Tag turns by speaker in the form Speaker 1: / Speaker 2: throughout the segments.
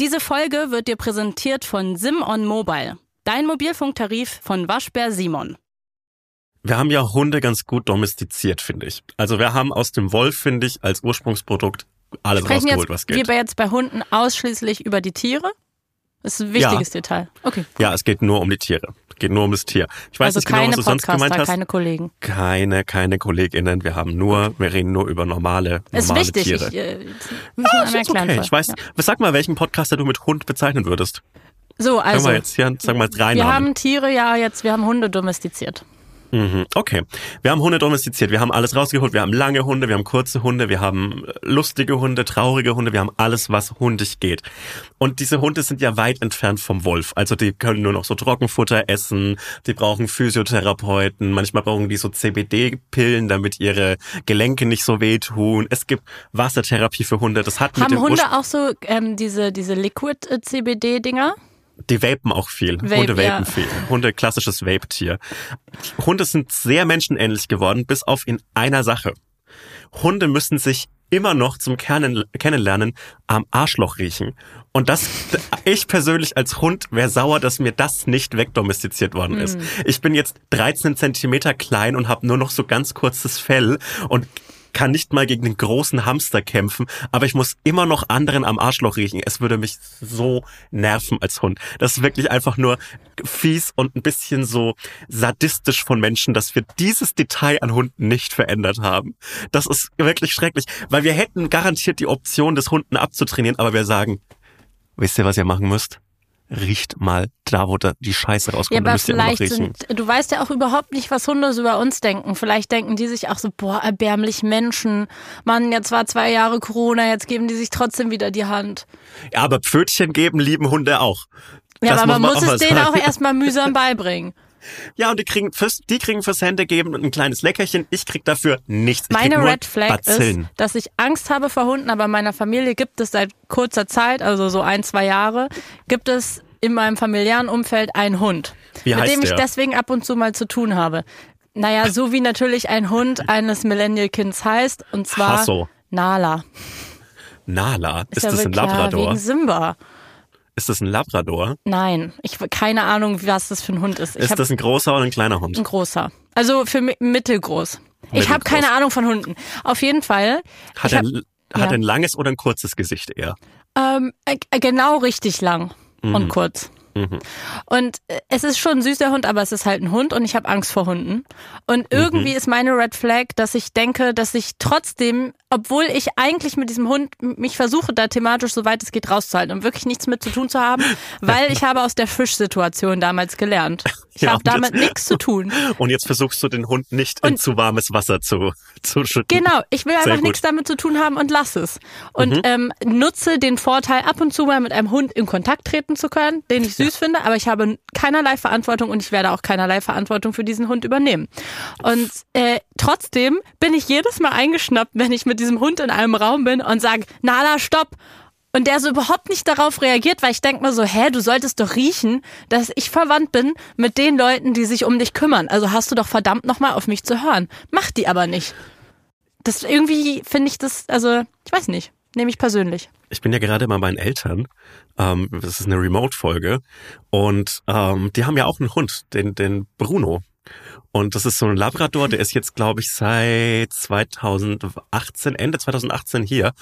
Speaker 1: Diese Folge wird dir präsentiert von Simon Mobile, dein Mobilfunktarif von Waschbär Simon.
Speaker 2: Wir haben ja Hunde ganz gut domestiziert, finde ich. Also wir haben aus dem Wolf, finde ich, als Ursprungsprodukt alles
Speaker 1: Sprechen
Speaker 2: rausgeholt,
Speaker 1: jetzt
Speaker 2: was geht.
Speaker 1: wir jetzt bei Hunden ausschließlich über die Tiere? Das ist ein wichtiges Detail. Okay.
Speaker 2: Ja, es geht nur um die Tiere. Es geht nur um das Tier. Ich weiß
Speaker 1: also
Speaker 2: nicht genau, was du sonst
Speaker 1: Podcaster,
Speaker 2: gemeint hast.
Speaker 1: keine Kollegen.
Speaker 2: Keine, keine KollegInnen. Wir haben nur, wir reden nur über normale,
Speaker 1: Ist
Speaker 2: normale
Speaker 1: wichtig.
Speaker 2: Tiere.
Speaker 1: Ich, äh, wir
Speaker 2: Ah, ist okay. Ich weiß,
Speaker 1: Ja.
Speaker 2: sag mal, welchen Podcaster du mit Hund bezeichnen würdest.
Speaker 1: So, also.
Speaker 2: wir jetzt hier, sagen wir drei
Speaker 1: Wir
Speaker 2: Namen.
Speaker 1: haben Tiere ja jetzt, wir haben Hunde domestiziert.
Speaker 2: Mhm, Okay. Wir haben Hunde domestiziert. Wir haben alles rausgeholt. Wir haben lange Hunde, wir haben kurze Hunde, wir haben äh, lustige Hunde, traurige Hunde. Wir haben alles, was hundig geht. Und diese Hunde sind ja weit entfernt vom Wolf. Also die können nur noch so Trockenfutter essen. Die brauchen Physiotherapeuten. Manchmal brauchen die so CBD-Pillen, damit ihre Gelenke nicht so wehtun. Es gibt Wassertherapie für Hunde. Das hat mit
Speaker 1: Haben
Speaker 2: dem
Speaker 1: Hunde
Speaker 2: Urspr-
Speaker 1: auch so ähm, diese, diese Liquid-CBD-Dinger?
Speaker 2: Die vapen auch viel.
Speaker 1: Vape,
Speaker 2: Hunde vapen
Speaker 1: ja.
Speaker 2: viel. Hunde, klassisches Vape-Tier. Hunde sind sehr menschenähnlich geworden, bis auf in einer Sache. Hunde müssen sich immer noch zum Kernen, Kennenlernen am Arschloch riechen. Und das, ich persönlich als Hund wäre sauer, dass mir das nicht wegdomestiziert worden ist. Ich bin jetzt 13 Zentimeter klein und habe nur noch so ganz kurzes Fell und kann nicht mal gegen den großen Hamster kämpfen, aber ich muss immer noch anderen am Arschloch riechen. Es würde mich so nerven als Hund. Das ist wirklich einfach nur fies und ein bisschen so sadistisch von Menschen, dass wir dieses Detail an Hunden nicht verändert haben. Das ist wirklich schrecklich, weil wir hätten garantiert die Option, des Hunden abzutrainieren, aber wir sagen, wisst ihr, was ihr machen müsst? Riecht mal da, wo da die Scheiße
Speaker 1: Ja,
Speaker 2: rauskommt. da
Speaker 1: aber vielleicht sind, du weißt ja auch überhaupt nicht, was Hunde so über uns denken. Vielleicht denken die sich auch so, boah, erbärmlich Menschen. Mann, jetzt war zwei Jahre Corona, jetzt geben die sich trotzdem wieder die Hand.
Speaker 2: Ja, aber Pfötchen geben lieben Hunde auch.
Speaker 1: Ja,
Speaker 2: Das
Speaker 1: aber man muss,
Speaker 2: mal
Speaker 1: es denen
Speaker 2: sagen.
Speaker 1: auch erstmal mühsam beibringen.
Speaker 2: Ja, und die kriegen fürs, die kriegen fürs Hände geben ein kleines Leckerchen. Ich krieg dafür nichts. Ich
Speaker 1: Meine Red Flag
Speaker 2: Bazillen.
Speaker 1: ist, dass ich Angst habe vor Hunden, aber in meiner Familie gibt es seit kurzer Zeit, also so ein, zwei Jahre, gibt es in meinem familiären Umfeld einen Hund,
Speaker 2: Wie
Speaker 1: mit dem ich
Speaker 2: der?
Speaker 1: deswegen ab und zu mal zu tun habe. Naja, so wie natürlich ein Hund eines Millennial-Kinds heißt, und zwar
Speaker 2: Hasso.
Speaker 1: Nala.
Speaker 2: Nala. Ist,
Speaker 1: ja
Speaker 2: das ein
Speaker 1: ja,
Speaker 2: Labrador?
Speaker 1: wegen Simba.
Speaker 2: Ist das ein Labrador?
Speaker 1: Nein, ich keine Ahnung, was das für ein Hund ist. Ich
Speaker 2: Ist das ein großer oder ein kleiner Hund?
Speaker 1: ein großer. Also für mi- mittelgroß. Ich habe
Speaker 2: Mittelgroß.
Speaker 1: keine Ahnung von Hunden. Auf jeden Fall.
Speaker 2: Hat
Speaker 1: ich
Speaker 2: er,
Speaker 1: hab-
Speaker 2: ein-
Speaker 1: ja.
Speaker 2: hat er ein langes oder ein kurzes Gesicht eher?
Speaker 1: Ähm, äh, genau richtig lang
Speaker 2: Mhm.
Speaker 1: und kurz. Und äh, es ist schon ein süßer Hund, aber es ist halt ein Hund und ich habe Angst vor Hunden. Und irgendwie
Speaker 2: Mhm.
Speaker 1: ist meine Red Flag, dass ich denke, dass ich trotzdem, obwohl ich eigentlich mit diesem Hund mich versuche, da thematisch so weit es geht rauszuhalten und wirklich nichts mit zu tun zu haben, weil ich habe aus der Fischsituation damals gelernt. Ich
Speaker 2: Ja,
Speaker 1: habe damit nichts zu tun.
Speaker 2: Und jetzt versuchst du den Hund nicht in
Speaker 1: Und-
Speaker 2: zu warmes Wasser zu, zu schütten.
Speaker 1: Genau, ich will
Speaker 2: Sehr
Speaker 1: einfach
Speaker 2: gut. Mhm.
Speaker 1: nichts damit zu tun haben und lass es. Und ähm, nutze den Vorteil, ab und zu mal mit einem Hund in Kontakt treten zu können, den ich süß finde, aber ich habe keinerlei Verantwortung und ich werde auch keinerlei Verantwortung für diesen Hund übernehmen. Und äh, trotzdem bin ich jedes Mal eingeschnappt, wenn ich mit diesem Hund in einem Raum bin und sage, Nala, stopp! Und der so überhaupt nicht darauf reagiert, weil ich denk mir so, hä, du solltest doch riechen, dass ich verwandt bin mit den Leuten, die sich um dich kümmern. Also hast du doch verdammt nochmal auf mich zu hören. Macht die aber nicht. Das irgendwie finde ich das, also ich weiß nicht, nehme ich persönlich.
Speaker 2: Ich bin ja gerade bei meinen Eltern. Ähm, das ist eine Remote-Folge. Und ähm, die haben ja auch einen Hund, den, den Bruno. Und das ist so ein Labrador, der ist jetzt, glaube ich, seit 2018, Ende 2018 hier.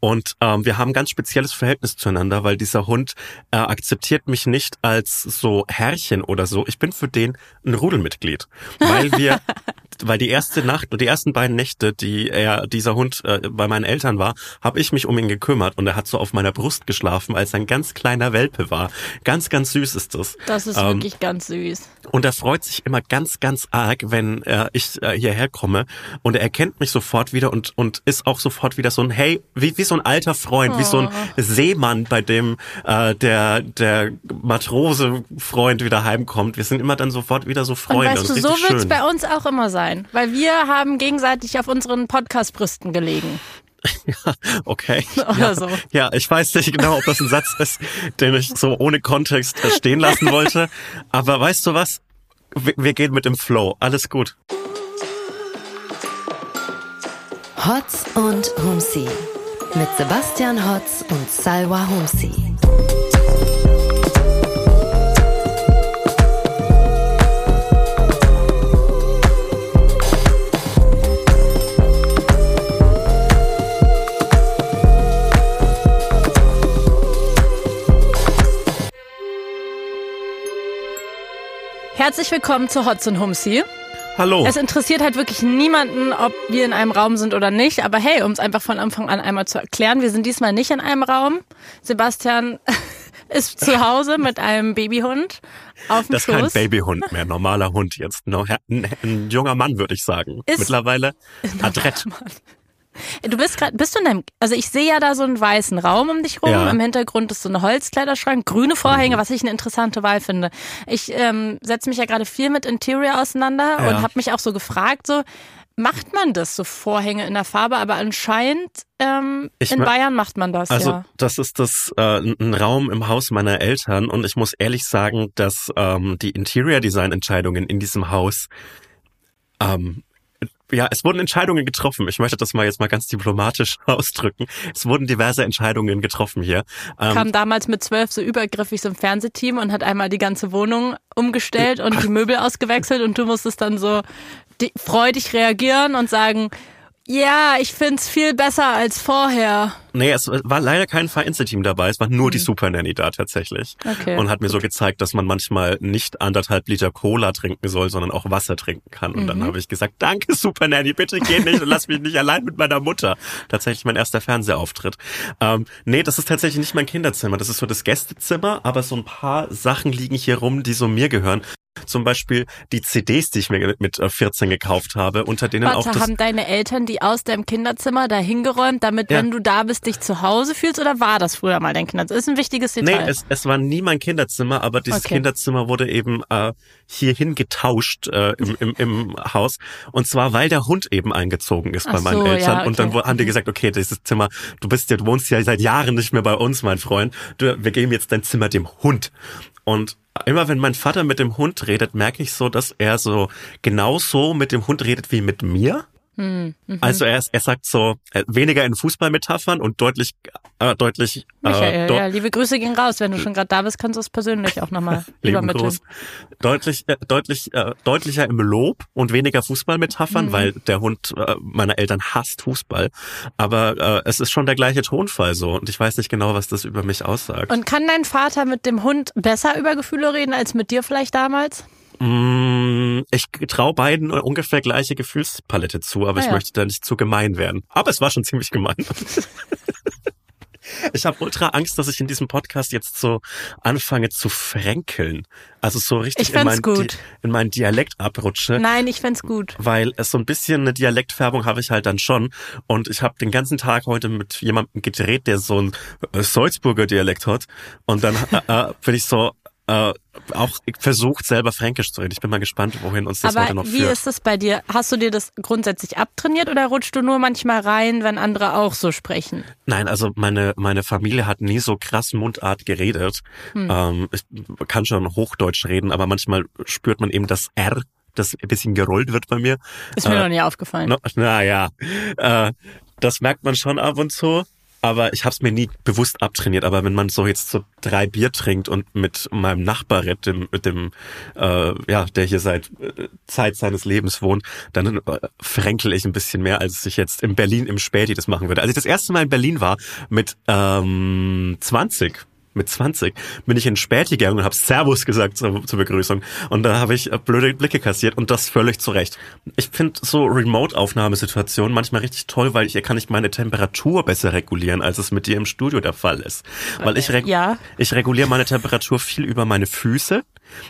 Speaker 2: Und ähm, wir haben ein ganz spezielles Verhältnis zueinander, weil dieser Hund äh, akzeptiert mich nicht als so Herrchen oder so. Ich bin für den ein Rudelmitglied, weil wir weil die erste Nacht und die ersten beiden Nächte, die er dieser Hund äh, bei meinen Eltern war, habe ich mich um ihn gekümmert und er hat so auf meiner Brust geschlafen, als er ein ganz kleiner Welpe war. Ganz, ganz süß ist das.
Speaker 1: Das ist
Speaker 2: Ähm,
Speaker 1: wirklich ganz süß.
Speaker 2: und er freut sich immer ganz, ganz arg, wenn äh, ich äh, hierher komme. Und er erkennt mich sofort wieder und, und ist auch sofort wieder so ein, hey, wie, wie so ein alter Freund, wie so ein Seemann, bei dem äh, der, der Matrose-Freund wieder heimkommt. Wir sind immer dann sofort wieder so
Speaker 1: Und
Speaker 2: Freunde.
Speaker 1: weißt du,
Speaker 2: ist
Speaker 1: so wird's
Speaker 2: schön.
Speaker 1: bei uns auch immer sein, weil wir haben gegenseitig auf unseren Podcast-Brüsten gelegen.
Speaker 2: Okay.
Speaker 1: Oder
Speaker 2: ja,
Speaker 1: so.
Speaker 2: Ja, ich weiß nicht genau, ob das ein Satz ist, den ich so ohne Kontext stehen lassen wollte. Aber weißt du was? Wir, wir gehen mit dem Flow. Alles gut.
Speaker 3: Hotz und Humsi mit Sebastian Hotz und Salwa Humsi.
Speaker 1: Herzlich willkommen zu Hotz und Humsi.
Speaker 2: Hallo.
Speaker 1: Es interessiert halt wirklich niemanden, ob wir in einem Raum sind oder nicht. Aber hey, um es einfach von Anfang an einmal zu erklären, wir sind diesmal nicht in einem Raum. Sebastian ist zu Hause mit einem Babyhund auf dem
Speaker 2: das ist kein
Speaker 1: Schoß.
Speaker 2: Babyhund mehr, normaler Hund jetzt. No, ein, ein junger Mann, würde ich sagen.
Speaker 1: Ist-
Speaker 2: Mittlerweile adrett.
Speaker 1: Du bist gerade, bist du in deinem, also ich sehe ja da so einen weißen Raum um dich rum.
Speaker 2: Ja.
Speaker 1: Im Hintergrund ist so ein Holzkleiderschrank, grüne Vorhänge, was ich eine interessante Wahl finde. Ich ähm, setze mich ja gerade viel mit Interior auseinander
Speaker 2: Ja.
Speaker 1: und habe mich auch so gefragt, so macht man das so Vorhänge in der Farbe? Aber anscheinend ähm, in
Speaker 2: ma-
Speaker 1: Bayern macht man das
Speaker 2: Also
Speaker 1: ja.
Speaker 2: das ist das äh, ein Raum im Haus meiner Eltern und ich muss ehrlich sagen, dass ähm, die Interior Design Entscheidungen in diesem Haus ähm, ja, es wurden Entscheidungen getroffen. Ich möchte das mal jetzt mal ganz diplomatisch ausdrücken. Es wurden diverse Entscheidungen getroffen hier. Ähm,
Speaker 1: Kam damals mit zwölf so übergriffig so ein Fernsehteam und hat einmal die ganze Wohnung umgestellt und die Möbel ausgewechselt und du musstest dann so freudig reagieren und sagen, ja, ich find's viel besser als vorher.
Speaker 2: Nee, es war leider kein Vereinzelteam dabei, es war nur die Super Nanny da tatsächlich.
Speaker 1: Mhm. Okay.
Speaker 2: Und hat mir so gezeigt, dass man manchmal nicht anderthalb Liter Cola trinken soll, sondern auch Wasser trinken kann. Und
Speaker 1: Mhm.
Speaker 2: dann habe ich gesagt, danke Super Nanny, bitte geh nicht und lass mich nicht allein mit meiner Mutter. Tatsächlich mein erster Fernsehauftritt. Ähm, nee, das ist tatsächlich nicht mein Kinderzimmer, das ist so das Gästezimmer, aber so ein paar Sachen liegen hier rum, die so mir gehören. Zum Beispiel die CDs, die ich mir mit äh, 14 gekauft habe, unter denen auch
Speaker 1: Warte,
Speaker 2: das...
Speaker 1: haben deine Eltern die aus deinem Kinderzimmer da hingeräumt, damit,
Speaker 2: Ja.
Speaker 1: wenn du da bist, dich zu Hause fühlst? Oder war das früher mal dein Kinderzimmer? Das ist ein wichtiges
Speaker 2: Nee,
Speaker 1: Detail.
Speaker 2: es, es war nie mein Kinderzimmer, aber dieses
Speaker 1: Okay.
Speaker 2: Kinderzimmer wurde eben äh, hierhin getauscht äh, im, im, im Haus. Und zwar, weil der Hund eben eingezogen ist
Speaker 1: Ach
Speaker 2: bei meinen
Speaker 1: so,
Speaker 2: Eltern.
Speaker 1: ja,
Speaker 2: Und dann
Speaker 1: okay.
Speaker 2: haben die gesagt, okay, dieses Zimmer, du bist ja, du wohnst ja seit Jahren nicht mehr bei uns, mein Freund. Du, wir geben jetzt dein Zimmer dem Hund. Und immer wenn mein Vater mit dem Hund redet, merke ich so, dass er so genauso mit dem Hund redet wie mit mir.
Speaker 1: Hm, mhm.
Speaker 2: Also er, ist- er sagt so äh, weniger in Fußballmetaphern und deutlich äh, deutlich
Speaker 1: Michael,
Speaker 2: äh,
Speaker 1: ja, liebe Grüße gehen raus. Wenn du schon gerade da bist, kannst du es persönlich auch nochmal übermitteln.
Speaker 2: Deutlich, äh, deutlich, äh, deutlicher im Lob und weniger Fußballmetaphern,
Speaker 1: Mhm.
Speaker 2: weil der Hund äh, meiner Eltern hasst Fußball. Aber äh, es ist schon der gleiche Tonfall so und ich weiß nicht genau, was das über mich aussagt.
Speaker 1: Und kann dein Vater mit dem Hund besser über Gefühle reden als mit dir vielleicht damals?
Speaker 2: Mm, ich traue beiden ungefähr gleiche Gefühlspalette zu, aber
Speaker 1: Ah
Speaker 2: ich
Speaker 1: ja.
Speaker 2: möchte da nicht zu gemein werden. Aber es war schon ziemlich gemein. Ich habe ultra Angst, dass ich in diesem Podcast jetzt so anfange zu fränkeln. Also so richtig
Speaker 1: Ich
Speaker 2: in,
Speaker 1: fänd's
Speaker 2: mein,
Speaker 1: gut.
Speaker 2: Di- in meinen Dialekt abrutsche.
Speaker 1: Nein, ich fänd's gut.
Speaker 2: weil es so ein bisschen eine Dialektfärbung habe ich halt dann schon. Und ich habe den ganzen Tag heute mit jemandem gedreht, der so ein Salzburger Dialekt hat. Und dann äh, äh, bin ich so äh, auch versucht, selber Fränkisch zu reden. Ich bin mal gespannt, wohin uns das
Speaker 1: Aber
Speaker 2: heute noch
Speaker 1: wie
Speaker 2: führt.
Speaker 1: ist das bei dir? Hast du dir das grundsätzlich abtrainiert oder rutschst du nur manchmal rein, wenn andere auch so sprechen?
Speaker 2: Nein, also meine meine Familie hat nie so krass Mundart geredet.
Speaker 1: Hm.
Speaker 2: Ähm, ich kann schon Hochdeutsch reden, aber manchmal spürt man eben das R, das ein bisschen gerollt wird bei mir.
Speaker 1: Ist mir
Speaker 2: Äh,
Speaker 1: noch nie aufgefallen.
Speaker 2: Naja, äh, das merkt man schon ab und zu. Aber ich habe es mir nie bewusst abtrainiert. Aber wenn man so jetzt so drei Bier trinkt und mit meinem Nachbar dem, mit dem, äh, ja, der hier seit äh, Zeit seines Lebens wohnt, dann äh, fränkel ich ein bisschen mehr, als ich jetzt in Berlin im Späti das machen würde. Als ich das erste Mal in Berlin war mit ähm, 20, mit 20 bin ich in Späti gegangen und habe Servus gesagt zur, zur Begrüßung. Und da habe ich äh, blöde Blicke kassiert und das völlig zu Recht. Ich finde so Remote-Aufnahmesituationen manchmal richtig toll, weil hier kann ich meine Temperatur besser regulieren, als es mit dir im Studio der Fall ist. Weil ich, reg
Speaker 1: Ja.
Speaker 2: ich reguliere meine Temperatur viel über meine Füße.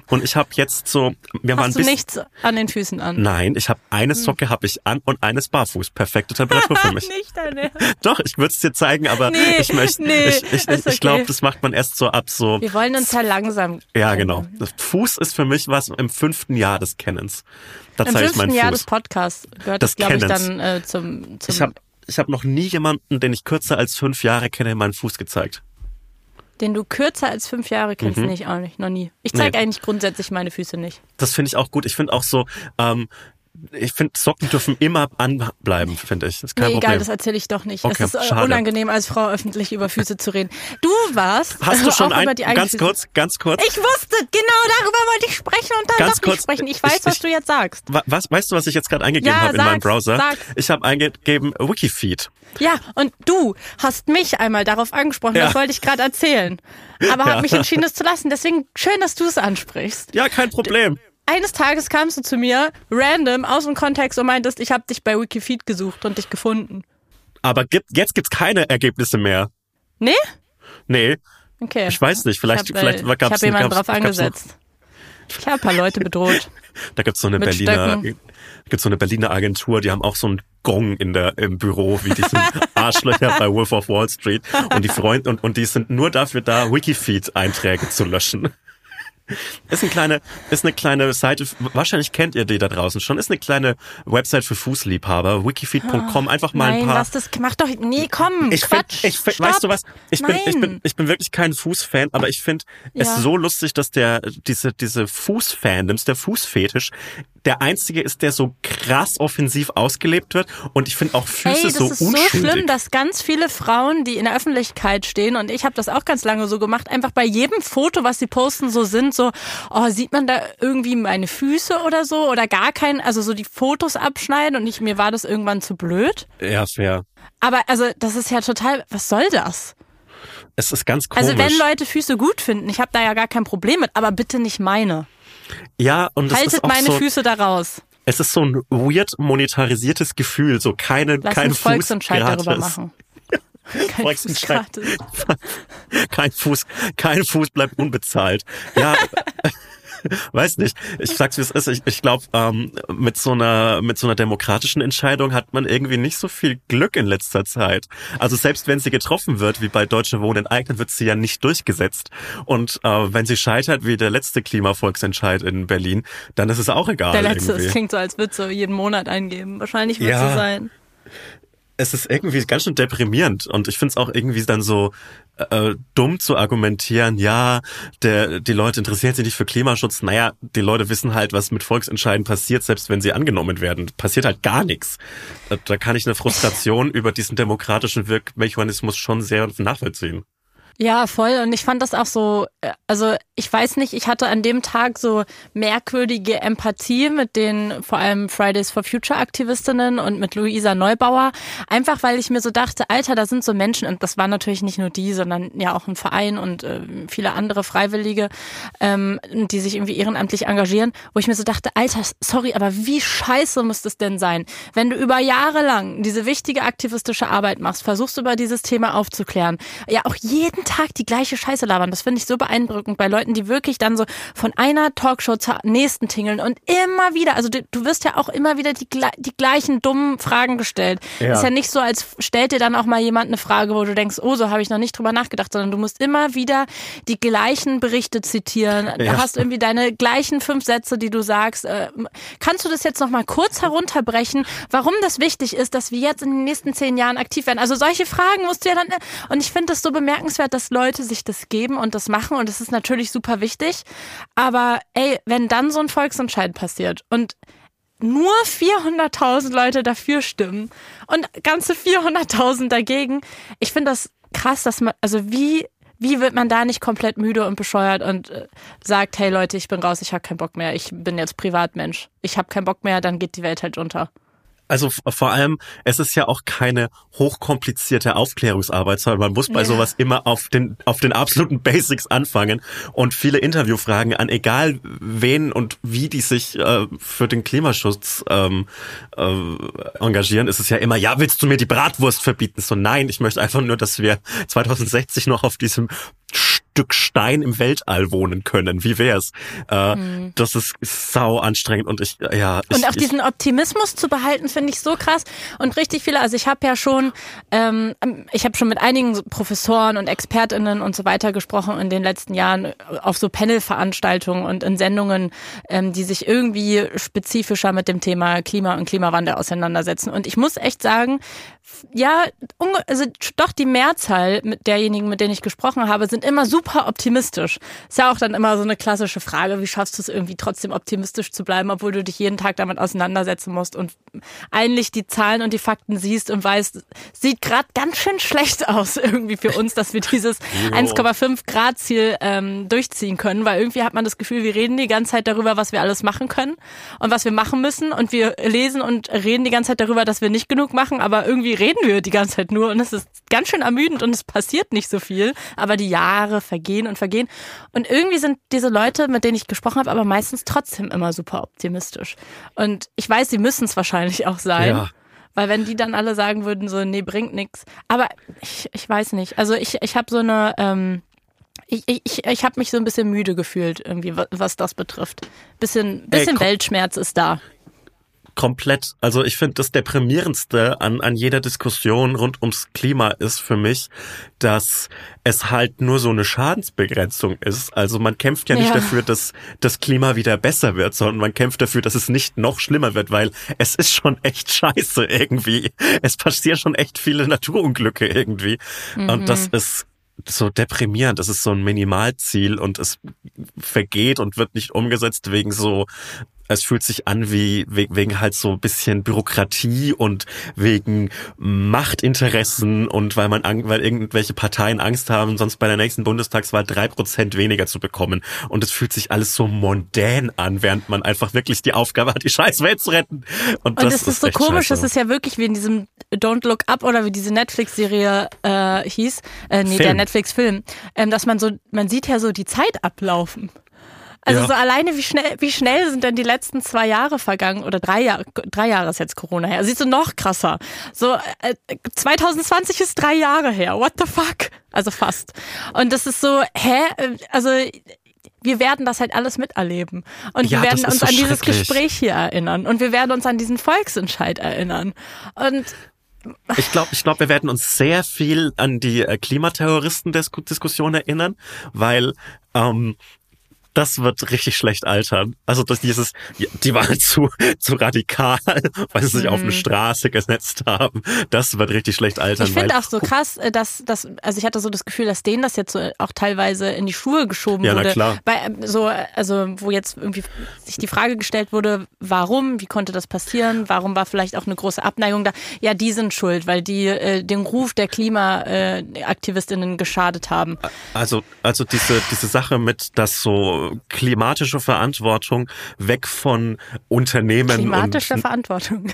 Speaker 2: Und ich habe jetzt so, ein
Speaker 1: Hast du
Speaker 2: bisschen,
Speaker 1: nichts an den Füßen an?
Speaker 2: Nein, ich habe eine Socke habe ich an und eines barfuß. Perfekte Temperatur für mich.
Speaker 1: Nicht deine.
Speaker 2: Doch, ich würde es dir zeigen, aber
Speaker 1: Nee,
Speaker 2: ich möchte,
Speaker 1: nee,
Speaker 2: ich, ich, ich,
Speaker 1: okay.
Speaker 2: glaube, das macht man erst so ab so.
Speaker 1: Wir wollen uns ja langsam.
Speaker 2: Ja, genau. Das Fuß ist für mich was im fünften Jahr des Kennens. Da
Speaker 1: Im
Speaker 2: zeige ich
Speaker 1: fünften Jahr des. Podcasts gehört das, glaube ich, dann äh, zum, zum
Speaker 2: Ich habe ich hab noch nie jemanden, den ich kürzer als fünf Jahre kenne, meinen Fuß gezeigt.
Speaker 1: Den du kürzer als fünf Jahre kennst, nicht auch nicht, noch nie. Ich zeige
Speaker 2: Mhm. Nee.
Speaker 1: eigentlich grundsätzlich meine Füße nicht.
Speaker 2: Das finde ich auch gut. Ich finde auch so, ähm, ich finde Socken dürfen immer anbleiben, finde ich. Das ist kein
Speaker 1: Nee,
Speaker 2: Problem.
Speaker 1: egal, das erzähle ich doch nicht.
Speaker 2: Okay,
Speaker 1: es ist äh,
Speaker 2: schade.
Speaker 1: unangenehm, als Frau öffentlich über Füße zu reden. Du warst
Speaker 2: Hast du schon
Speaker 1: auch
Speaker 2: ein,
Speaker 1: über die eigenen
Speaker 2: ganz
Speaker 1: Füße.
Speaker 2: kurz, ganz kurz.
Speaker 1: Ich wusste, genau darüber wollte ich sprechen und dann
Speaker 2: Ganz
Speaker 1: doch nicht
Speaker 2: kurz,
Speaker 1: sprechen. Ich weiß,
Speaker 2: ich-
Speaker 1: was
Speaker 2: ich-
Speaker 1: du jetzt sagst.
Speaker 2: Wa- Was, weißt du, was ich jetzt gerade eingegeben
Speaker 1: Ja,
Speaker 2: habe in meinem Browser?
Speaker 1: sag's.
Speaker 2: Ich habe eingegeben Wikifeed.
Speaker 1: Ja, und du hast mich einmal darauf angesprochen,
Speaker 2: Ja.
Speaker 1: das wollte ich gerade erzählen. Aber
Speaker 2: Ja.
Speaker 1: habe mich entschieden, es zu lassen. Deswegen schön, dass du es ansprichst.
Speaker 2: Ja, kein Problem.
Speaker 1: Eines Tages kamst du zu mir, random, aus dem Kontext und meintest, ich habe dich bei Wikifeed gesucht und dich gefunden.
Speaker 2: Aber gibt, jetzt gibt's keine Ergebnisse mehr.
Speaker 1: Nee?
Speaker 2: Nee.
Speaker 1: Okay.
Speaker 2: Ich weiß nicht, vielleicht,
Speaker 1: ich hab,
Speaker 2: vielleicht
Speaker 1: äh,
Speaker 2: gab's
Speaker 1: Ich habe jemanden
Speaker 2: gab's-
Speaker 1: drauf
Speaker 2: gab's noch-
Speaker 1: angesetzt. Ich habe ein paar Leute bedroht.
Speaker 2: Da gibt's so eine
Speaker 1: Mit
Speaker 2: Berliner,
Speaker 1: Stöcken.
Speaker 2: gibt's so eine Berliner Agentur, die haben auch so einen Gong in der, im Büro, wie diese Arschlöcher bei Wolf of Wall Street. Und die Freund, und, und die sind nur dafür da, Wikifeed-Einträge zu löschen. Ist eine kleine, ist eine kleine Seite, wahrscheinlich kennt ihr die da draußen schon, ist eine kleine Website für Fußliebhaber, wikifeed.com, einfach mal ein
Speaker 1: Nein,
Speaker 2: paar.
Speaker 1: lass das, mach doch, nee, komm,
Speaker 2: Ich find,
Speaker 1: Quatsch.
Speaker 2: ich find,
Speaker 1: stopp.
Speaker 2: weißt du was? Ich bin, ich bin, ich bin wirklich kein Fußfan, aber ich finde
Speaker 1: Ja.
Speaker 2: es so lustig, dass der, diese, diese Fußfandoms, der Fußfetisch, der einzige ist, der so krass offensiv ausgelebt wird. Und ich finde auch Füße
Speaker 1: Ey, das
Speaker 2: so
Speaker 1: ist
Speaker 2: unschuldig.
Speaker 1: so schlimm, dass ganz viele Frauen, die in der Öffentlichkeit stehen, und ich habe das auch ganz lange so gemacht, einfach bei jedem Foto, was sie posten, so sind, so, oh, sieht man da irgendwie meine Füße oder so oder gar keinen, also so die Fotos abschneiden und ich, mir war das irgendwann zu blöd.
Speaker 2: ja, fair.
Speaker 1: Aber also, das ist ja total, was soll das?
Speaker 2: Es ist ganz komisch.
Speaker 1: Also wenn Leute Füße gut finden, ich habe da ja gar kein Problem mit, aber bitte nicht meine.
Speaker 2: Ja, und ist
Speaker 1: Haltet
Speaker 2: auch
Speaker 1: meine
Speaker 2: so,
Speaker 1: Füße da raus.
Speaker 2: es ist so ein weird monetarisiertes Gefühl, so keine,
Speaker 1: Lass
Speaker 2: kein
Speaker 1: einen
Speaker 2: Fuß
Speaker 1: Volksentscheid
Speaker 2: gratis.
Speaker 1: darüber machen. Kein Fuß gratis.
Speaker 2: kein Fuß, kein Fuß bleibt unbezahlt. Ja, weiß nicht. Ich sag's wie es ist. Ich, ich glaube, ähm, mit so einer mit so einer demokratischen Entscheidung hat man irgendwie nicht so viel Glück in letzter Zeit. Also selbst wenn sie getroffen wird, wie bei Deutsche Wohnen enteignet, wird sie ja nicht durchgesetzt. Und äh, wenn sie scheitert, wie der letzte Klimavolksentscheid in Berlin, dann ist es auch egal.
Speaker 1: Der letzte,
Speaker 2: irgendwie.
Speaker 1: es klingt so, als würde so jeden Monat eingeben. Wahrscheinlich wird
Speaker 2: Ja.
Speaker 1: so sein.
Speaker 2: Es ist irgendwie ganz schön deprimierend und ich finde es auch irgendwie dann so äh, dumm zu argumentieren, ja, der, die Leute interessieren sich nicht für Klimaschutz. Naja, die Leute wissen halt, was mit Volksentscheiden passiert, selbst wenn sie angenommen werden. Passiert halt gar nichts. Da, da kann ich eine Frustration über diesen demokratischen Wirkmechanismus schon sehr nachvollziehen.
Speaker 1: Ja, voll. Und ich fand das auch so, äh, also ich weiß nicht, ich hatte an dem Tag so merkwürdige Empathie mit den vor allem Fridays for Future Aktivistinnen und mit Luisa Neubauer. Einfach weil ich mir so dachte, Alter, da sind so Menschen, und das waren natürlich nicht nur die, sondern ja auch ein Verein und äh, viele andere Freiwillige, ähm, die sich irgendwie ehrenamtlich engagieren, wo ich mir so dachte, Alter, sorry, aber wie scheiße muss das denn sein, wenn du über Jahre lang diese wichtige aktivistische Arbeit machst, versuchst über dieses Thema aufzuklären, ja auch jeden Tag die gleiche Scheiße labern. Das finde ich so beeindruckend bei Leuten, die wirklich dann so von einer Talkshow zur nächsten tingeln und immer wieder, also du, du wirst ja auch immer wieder die, die gleichen dummen Fragen gestellt.
Speaker 2: Ja.
Speaker 1: Ist ja nicht so, als stellt dir dann auch mal jemand eine Frage, wo du denkst, oh, so habe ich noch nicht drüber nachgedacht, sondern du musst immer wieder die gleichen Berichte zitieren. Du
Speaker 2: Ja.
Speaker 1: hast irgendwie deine gleichen fünf Sätze, die du sagst. Äh, Kannst du das jetzt noch mal kurz herunterbrechen, warum das wichtig ist, dass wir jetzt in den nächsten zehn Jahren aktiv werden? Also solche Fragen musst du ja dann, und ich finde das so bemerkenswert, dass Leute sich das geben und das machen und das ist natürlich super wichtig. Aber ey, wenn dann so ein Volksentscheid passiert und nur 400.000 Leute dafür stimmen und ganze 400.000 dagegen. Ich finde das krass, dass man, also wie, wie wird man da nicht komplett müde und bescheuert und äh, sagt, hey Leute, ich bin raus, ich habe keinen Bock mehr, ich bin jetzt Privatmensch, ich habe keinen Bock mehr, dann geht die Welt halt unter.
Speaker 2: Also vor allem, es ist ja auch keine hochkomplizierte Aufklärungsarbeit, sondern man muss bei
Speaker 1: Ja.
Speaker 2: sowas immer auf den, auf den absoluten Basics anfangen und viele Interviewfragen an egal wen und wie die sich äh, für den Klimaschutz ähm, äh, engagieren, ist es ja immer, ja, willst du mir die Bratwurst verbieten? So, nein, ich möchte einfach nur, dass wir 2060 noch auf diesem Stück Stein im Weltall wohnen können. Wie wär's? Äh, Das ist sau anstrengend und ich, ja. ich,
Speaker 1: Mhm. Und auch diesen Optimismus zu behalten, finde ich so krass. Und richtig viele, also ich habe ja schon, ähm, ich habe schon mit einigen Professoren und ExpertInnen und so weiter gesprochen in den letzten Jahren auf so Panel-Veranstaltungen und in Sendungen, ähm, die sich irgendwie spezifischer mit dem Thema Klima und Klimawandel auseinandersetzen. Und ich muss echt sagen, ja, also doch die Mehrzahl mit derjenigen, mit denen ich gesprochen habe, sind immer super optimistisch. Ist ja auch dann immer so eine klassische Frage, wie schaffst du es irgendwie trotzdem optimistisch zu bleiben, obwohl du dich jeden Tag damit auseinandersetzen musst und eigentlich die Zahlen und die Fakten siehst und weißt, sieht gerade ganz schön schlecht aus irgendwie für uns, dass wir dieses 1,5 Grad Ziel ähm, durchziehen können, weil irgendwie hat man das Gefühl, wir reden die ganze Zeit darüber, was wir alles machen können und was wir machen müssen und wir lesen und reden die ganze Zeit darüber, dass wir nicht genug machen, aber irgendwie reden wir die ganze Zeit nur und es ist ganz schön ermüdend und es passiert nicht so viel, aber die Jahre vergehen und vergehen. Und irgendwie sind diese Leute, mit denen ich gesprochen habe, aber meistens trotzdem immer super optimistisch. Und ich weiß, sie müssen es wahrscheinlich auch sein. Ja. Weil wenn die dann alle sagen würden, so, nee, bringt nix. Aber ich, ich weiß nicht. Also ich, ich habe so eine, ähm, ich, ich, ich habe mich so ein bisschen müde gefühlt, irgendwie, was das betrifft. Bisschen, bisschen Ey, Weltschmerz ist da
Speaker 2: komplett. Also ich finde, das deprimierendste an, an jeder Diskussion rund ums Klima ist für mich, dass es halt nur so eine Schadensbegrenzung ist. Also man kämpft ja nicht ja. dafür, dass das Klima wieder besser wird, sondern man kämpft dafür, dass es nicht noch schlimmer wird, weil es ist schon echt scheiße irgendwie. Es passieren schon echt viele Naturunglücke irgendwie. Mhm. Und das ist so deprimierend. Das ist so ein Minimalziel und es vergeht und wird nicht umgesetzt wegen so es fühlt sich an wie wegen halt so ein bisschen Bürokratie und wegen Machtinteressen und weil man weil irgendwelche Parteien Angst haben, sonst bei der nächsten Bundestagswahl drei Prozent weniger zu bekommen. Und es fühlt sich alles so mondän an, während man einfach wirklich die Aufgabe hat, die scheiß Welt zu retten.
Speaker 1: Und, und das ist, ist so komisch, das ist ja wirklich wie in diesem Don't Look Up oder wie diese Netflix-Serie äh, hieß, äh, nee, Film. der Netflix-Film, ähm, dass man so, man sieht ja so die Zeit ablaufen. Also ja. so alleine, wie schnell, wie schnell sind denn die letzten zwei Jahre vergangen oder drei Jahre, drei Jahre ist jetzt Corona her. Siehst du noch krasser. So äh, 2020 ist drei Jahre her. What the fuck? Also fast. Und das ist so, hä? Also wir werden das halt alles miterleben. Und ja, wir werden uns so an dieses Gespräch hier erinnern. Und wir werden uns an diesen Volksentscheid erinnern. Und
Speaker 2: ich glaube, ich glaube, wir werden uns sehr viel an die äh, Klimaterroristen-Diskussion erinnern, weil ähm, das wird richtig schlecht altern. Also durch dieses, die waren zu, zu radikal, weil sie sich mhm. auf eine mhm. Straße gesetzt haben. Das wird richtig schlecht altern.
Speaker 1: Ich finde auch so krass, äh, dass, dass, also ich hatte so das Gefühl, dass denen das jetzt so auch teilweise in die Schuhe geschoben ja, wurde. Na klar. Bei, ähm, so, also wo jetzt irgendwie sich die Frage gestellt wurde, warum, wie konnte das passieren, warum war vielleicht auch eine große Abneigung da? Ja, die sind schuld, weil die äh, den Ruf der Klimaaktivistinnen äh, geschadet haben.
Speaker 2: Also, also diese, diese Sache mit, dass so klimatische Verantwortung weg von Unternehmen.
Speaker 1: Klimatische und, Verantwortung.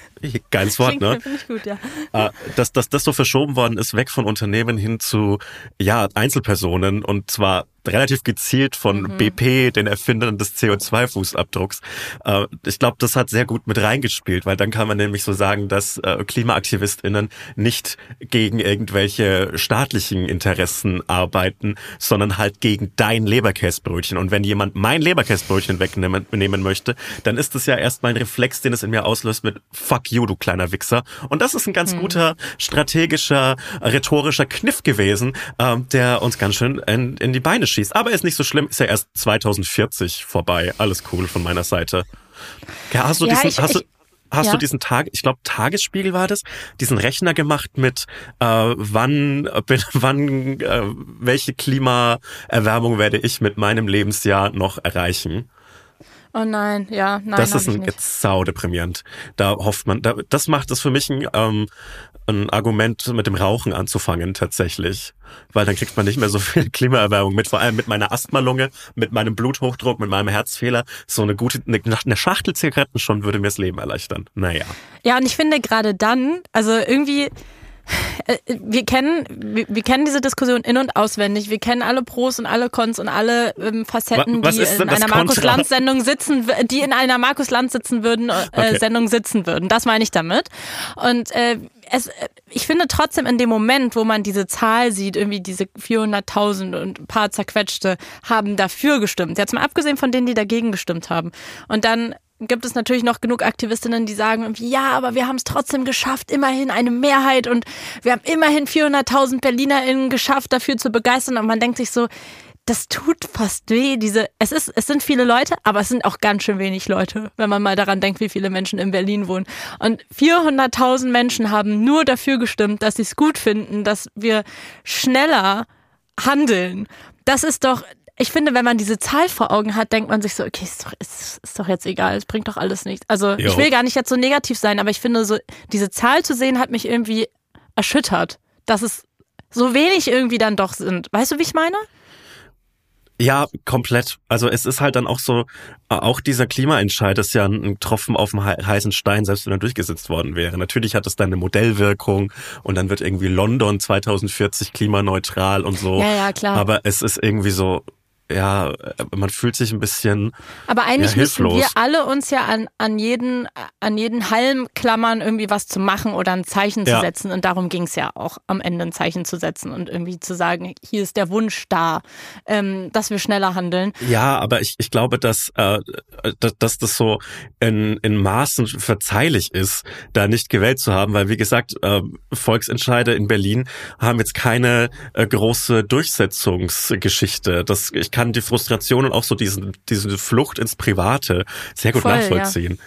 Speaker 2: Geiles Wort, ne? Finde ich gut, ja. Äh, dass, dass das so verschoben worden ist, weg von Unternehmen hin zu ja, Einzelpersonen und zwar relativ gezielt von mhm. BP, den Erfindern des CO2-Fußabdrucks. Äh, ich glaube, das hat sehr gut mit reingespielt, weil dann kann man nämlich so sagen, dass äh, KlimaaktivistInnen nicht gegen irgendwelche staatlichen Interessen arbeiten, sondern halt gegen dein Leberkäsbrötchen. Und wenn jemand mein Leberkäsbrötchen wegnehmen nehmen möchte, dann ist das ja erstmal ein Reflex, den es in mir auslöst mit Fuck you, du kleiner Wichser. Und das ist ein ganz mhm. guter strategischer, rhetorischer Kniff gewesen, äh, der uns ganz schön in, in die Beine schießt. Aber ist nicht so schlimm, ist ja erst 2040 vorbei. Alles cool von meiner Seite. Ja, hast du ja, diesen, ich, hast ich, du, hast ja. du diesen Tag, ich glaube Tagesspiegel war das, diesen Rechner gemacht mit äh, wann, wann, äh, welche Klimaerwärmung werde ich mit meinem Lebensjahr noch erreichen?
Speaker 1: Oh nein, ja, nein.
Speaker 2: Das ist ein, jetzt sau deprimierend. Da hofft man, da, das macht es für mich ein, ähm, ein Argument, mit dem Rauchen anzufangen tatsächlich. Weil dann kriegt man nicht mehr so viel Klimaerwärmung mit, vor allem mit meiner Asthmalunge, mit meinem Bluthochdruck, mit meinem Herzfehler. So eine gute, eine, eine Schachtel Zigaretten schon würde mir das Leben erleichtern. Naja.
Speaker 1: Ja, und ich finde gerade dann, also irgendwie, wir kennen, wir, wir, kennen diese Diskussion in- und auswendig. Wir kennen alle Pros und alle Cons und alle ähm, Facetten, die in einer Markus-Lanz-Sendung sitzen, die in einer Markus-Lanz sitzen würden, äh, okay. Sendung sitzen würden. Das meine ich damit. Und äh, es, ich finde trotzdem in dem Moment, wo man diese Zahl sieht, irgendwie diese 400.000 und ein paar zerquetschte haben dafür gestimmt. Jetzt mal abgesehen von denen, die dagegen gestimmt haben. Und dann gibt es natürlich noch genug Aktivistinnen, die sagen, ja, aber wir haben es trotzdem geschafft, immerhin eine Mehrheit und wir haben immerhin 400.000 BerlinerInnen geschafft, dafür zu begeistern. Und man denkt sich so, das tut fast weh. Diese, es ist, es sind viele Leute, aber es sind auch ganz schön wenig Leute, wenn man mal daran denkt, wie viele Menschen in Berlin wohnen. Und 400.000 Menschen haben nur dafür gestimmt, dass sie es gut finden, dass wir schneller handeln. Das ist doch, ich finde, wenn man diese Zahl vor Augen hat, denkt man sich so, okay, ist doch, ist, ist doch jetzt egal, es bringt doch alles nichts. Also jo. ich will gar nicht jetzt so negativ sein, aber ich finde, so diese Zahl zu sehen, hat mich irgendwie erschüttert, dass es so wenig irgendwie dann doch sind. Weißt du, wie ich meine?
Speaker 2: Ja, komplett. Also es ist halt dann auch so, auch dieser Klimaentscheid ist ja ein Tropfen auf dem heißen Stein, selbst wenn er durchgesetzt worden wäre. Natürlich hat es dann eine Modellwirkung und dann wird irgendwie London 2040 klimaneutral und so.
Speaker 1: Ja, ja, klar.
Speaker 2: Aber es ist irgendwie so, ja, man fühlt sich ein bisschen.
Speaker 1: Aber eigentlich
Speaker 2: ja,
Speaker 1: müssen wir alle uns ja an, an jeden, an jeden Halm klammern, irgendwie was zu machen oder ein Zeichen
Speaker 2: Ja.
Speaker 1: zu setzen. Und darum ging es ja auch am Ende ein Zeichen zu setzen und irgendwie zu sagen, hier ist der Wunsch da, ähm, dass wir schneller handeln.
Speaker 2: Ja, aber ich, ich glaube, dass, äh, dass, dass das so in, in Maßen verzeihlich ist, da nicht gewählt zu haben, weil wie gesagt, äh, Volksentscheide in Berlin haben jetzt keine äh, große Durchsetzungsgeschichte. Das, ich kann die Frustration und auch so diesen, diese Flucht ins Private sehr gut
Speaker 1: Voll,
Speaker 2: nachvollziehen.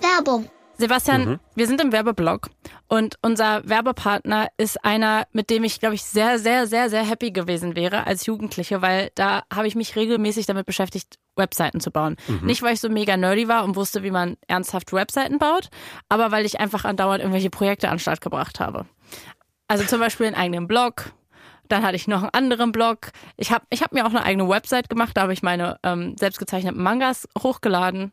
Speaker 3: Werbung.
Speaker 1: Sebastian,
Speaker 2: Mhm.
Speaker 1: wir sind im Werbeblock und unser Werbepartner ist einer, mit dem ich, glaube ich, sehr, sehr, sehr, sehr happy gewesen wäre als Jugendliche, weil da habe ich mich regelmäßig damit beschäftigt, Webseiten zu bauen. Nicht, weil ich so mega nerdy war und wusste, wie man ernsthaft Webseiten baut, aber weil ich einfach andauernd irgendwelche Projekte an den Start gebracht habe. Also zum Beispiel einen eigenen Blog. Dann hatte ich noch einen anderen Blog. Ich habe ich hab mir auch eine eigene Website gemacht, da habe ich meine ähm, selbstgezeichneten Mangas hochgeladen.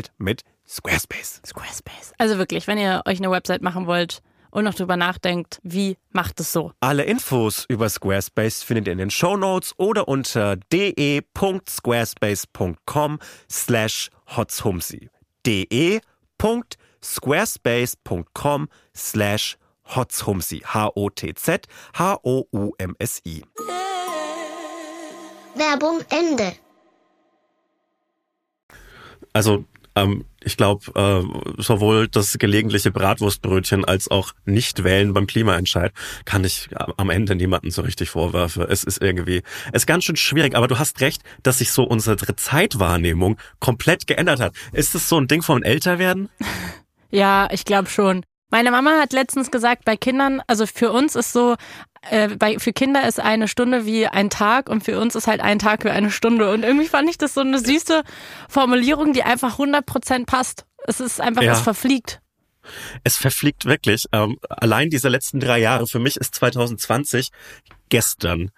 Speaker 4: mit Squarespace.
Speaker 1: Squarespace. Also wirklich, wenn ihr euch eine Website machen wollt und noch drüber nachdenkt, wie macht es so?
Speaker 4: Alle Infos über Squarespace findet ihr in den Shownotes oder unter de.squarespace.com slash hotzhumsi. de.squarespace.com slash hotzhumsi. H-O-T-Z H-O-U-M-S-I.
Speaker 3: Werbung Ende.
Speaker 2: Also ähm, ich glaube, äh, sowohl das gelegentliche Bratwurstbrötchen als auch Nicht-Wählen beim Klimaentscheid kann ich am Ende niemanden so richtig vorwerfen. Es ist irgendwie, es ist ganz schön schwierig, aber du hast recht, dass sich so unsere Zeitwahrnehmung komplett geändert hat. Ist es so ein Ding vom Älterwerden?
Speaker 1: Ja, ich glaube schon. Meine Mama hat letztens gesagt, bei Kindern, also für uns ist so, äh, bei, für Kinder ist eine Stunde wie ein Tag und für uns ist halt ein Tag wie eine Stunde. Und irgendwie fand ich das so eine süße Formulierung, die einfach 100% passt. Es ist einfach,
Speaker 2: Ja.
Speaker 1: es verfliegt.
Speaker 2: Es verfliegt wirklich. Ähm, allein diese letzten drei Jahre, für mich ist 2020 gestern.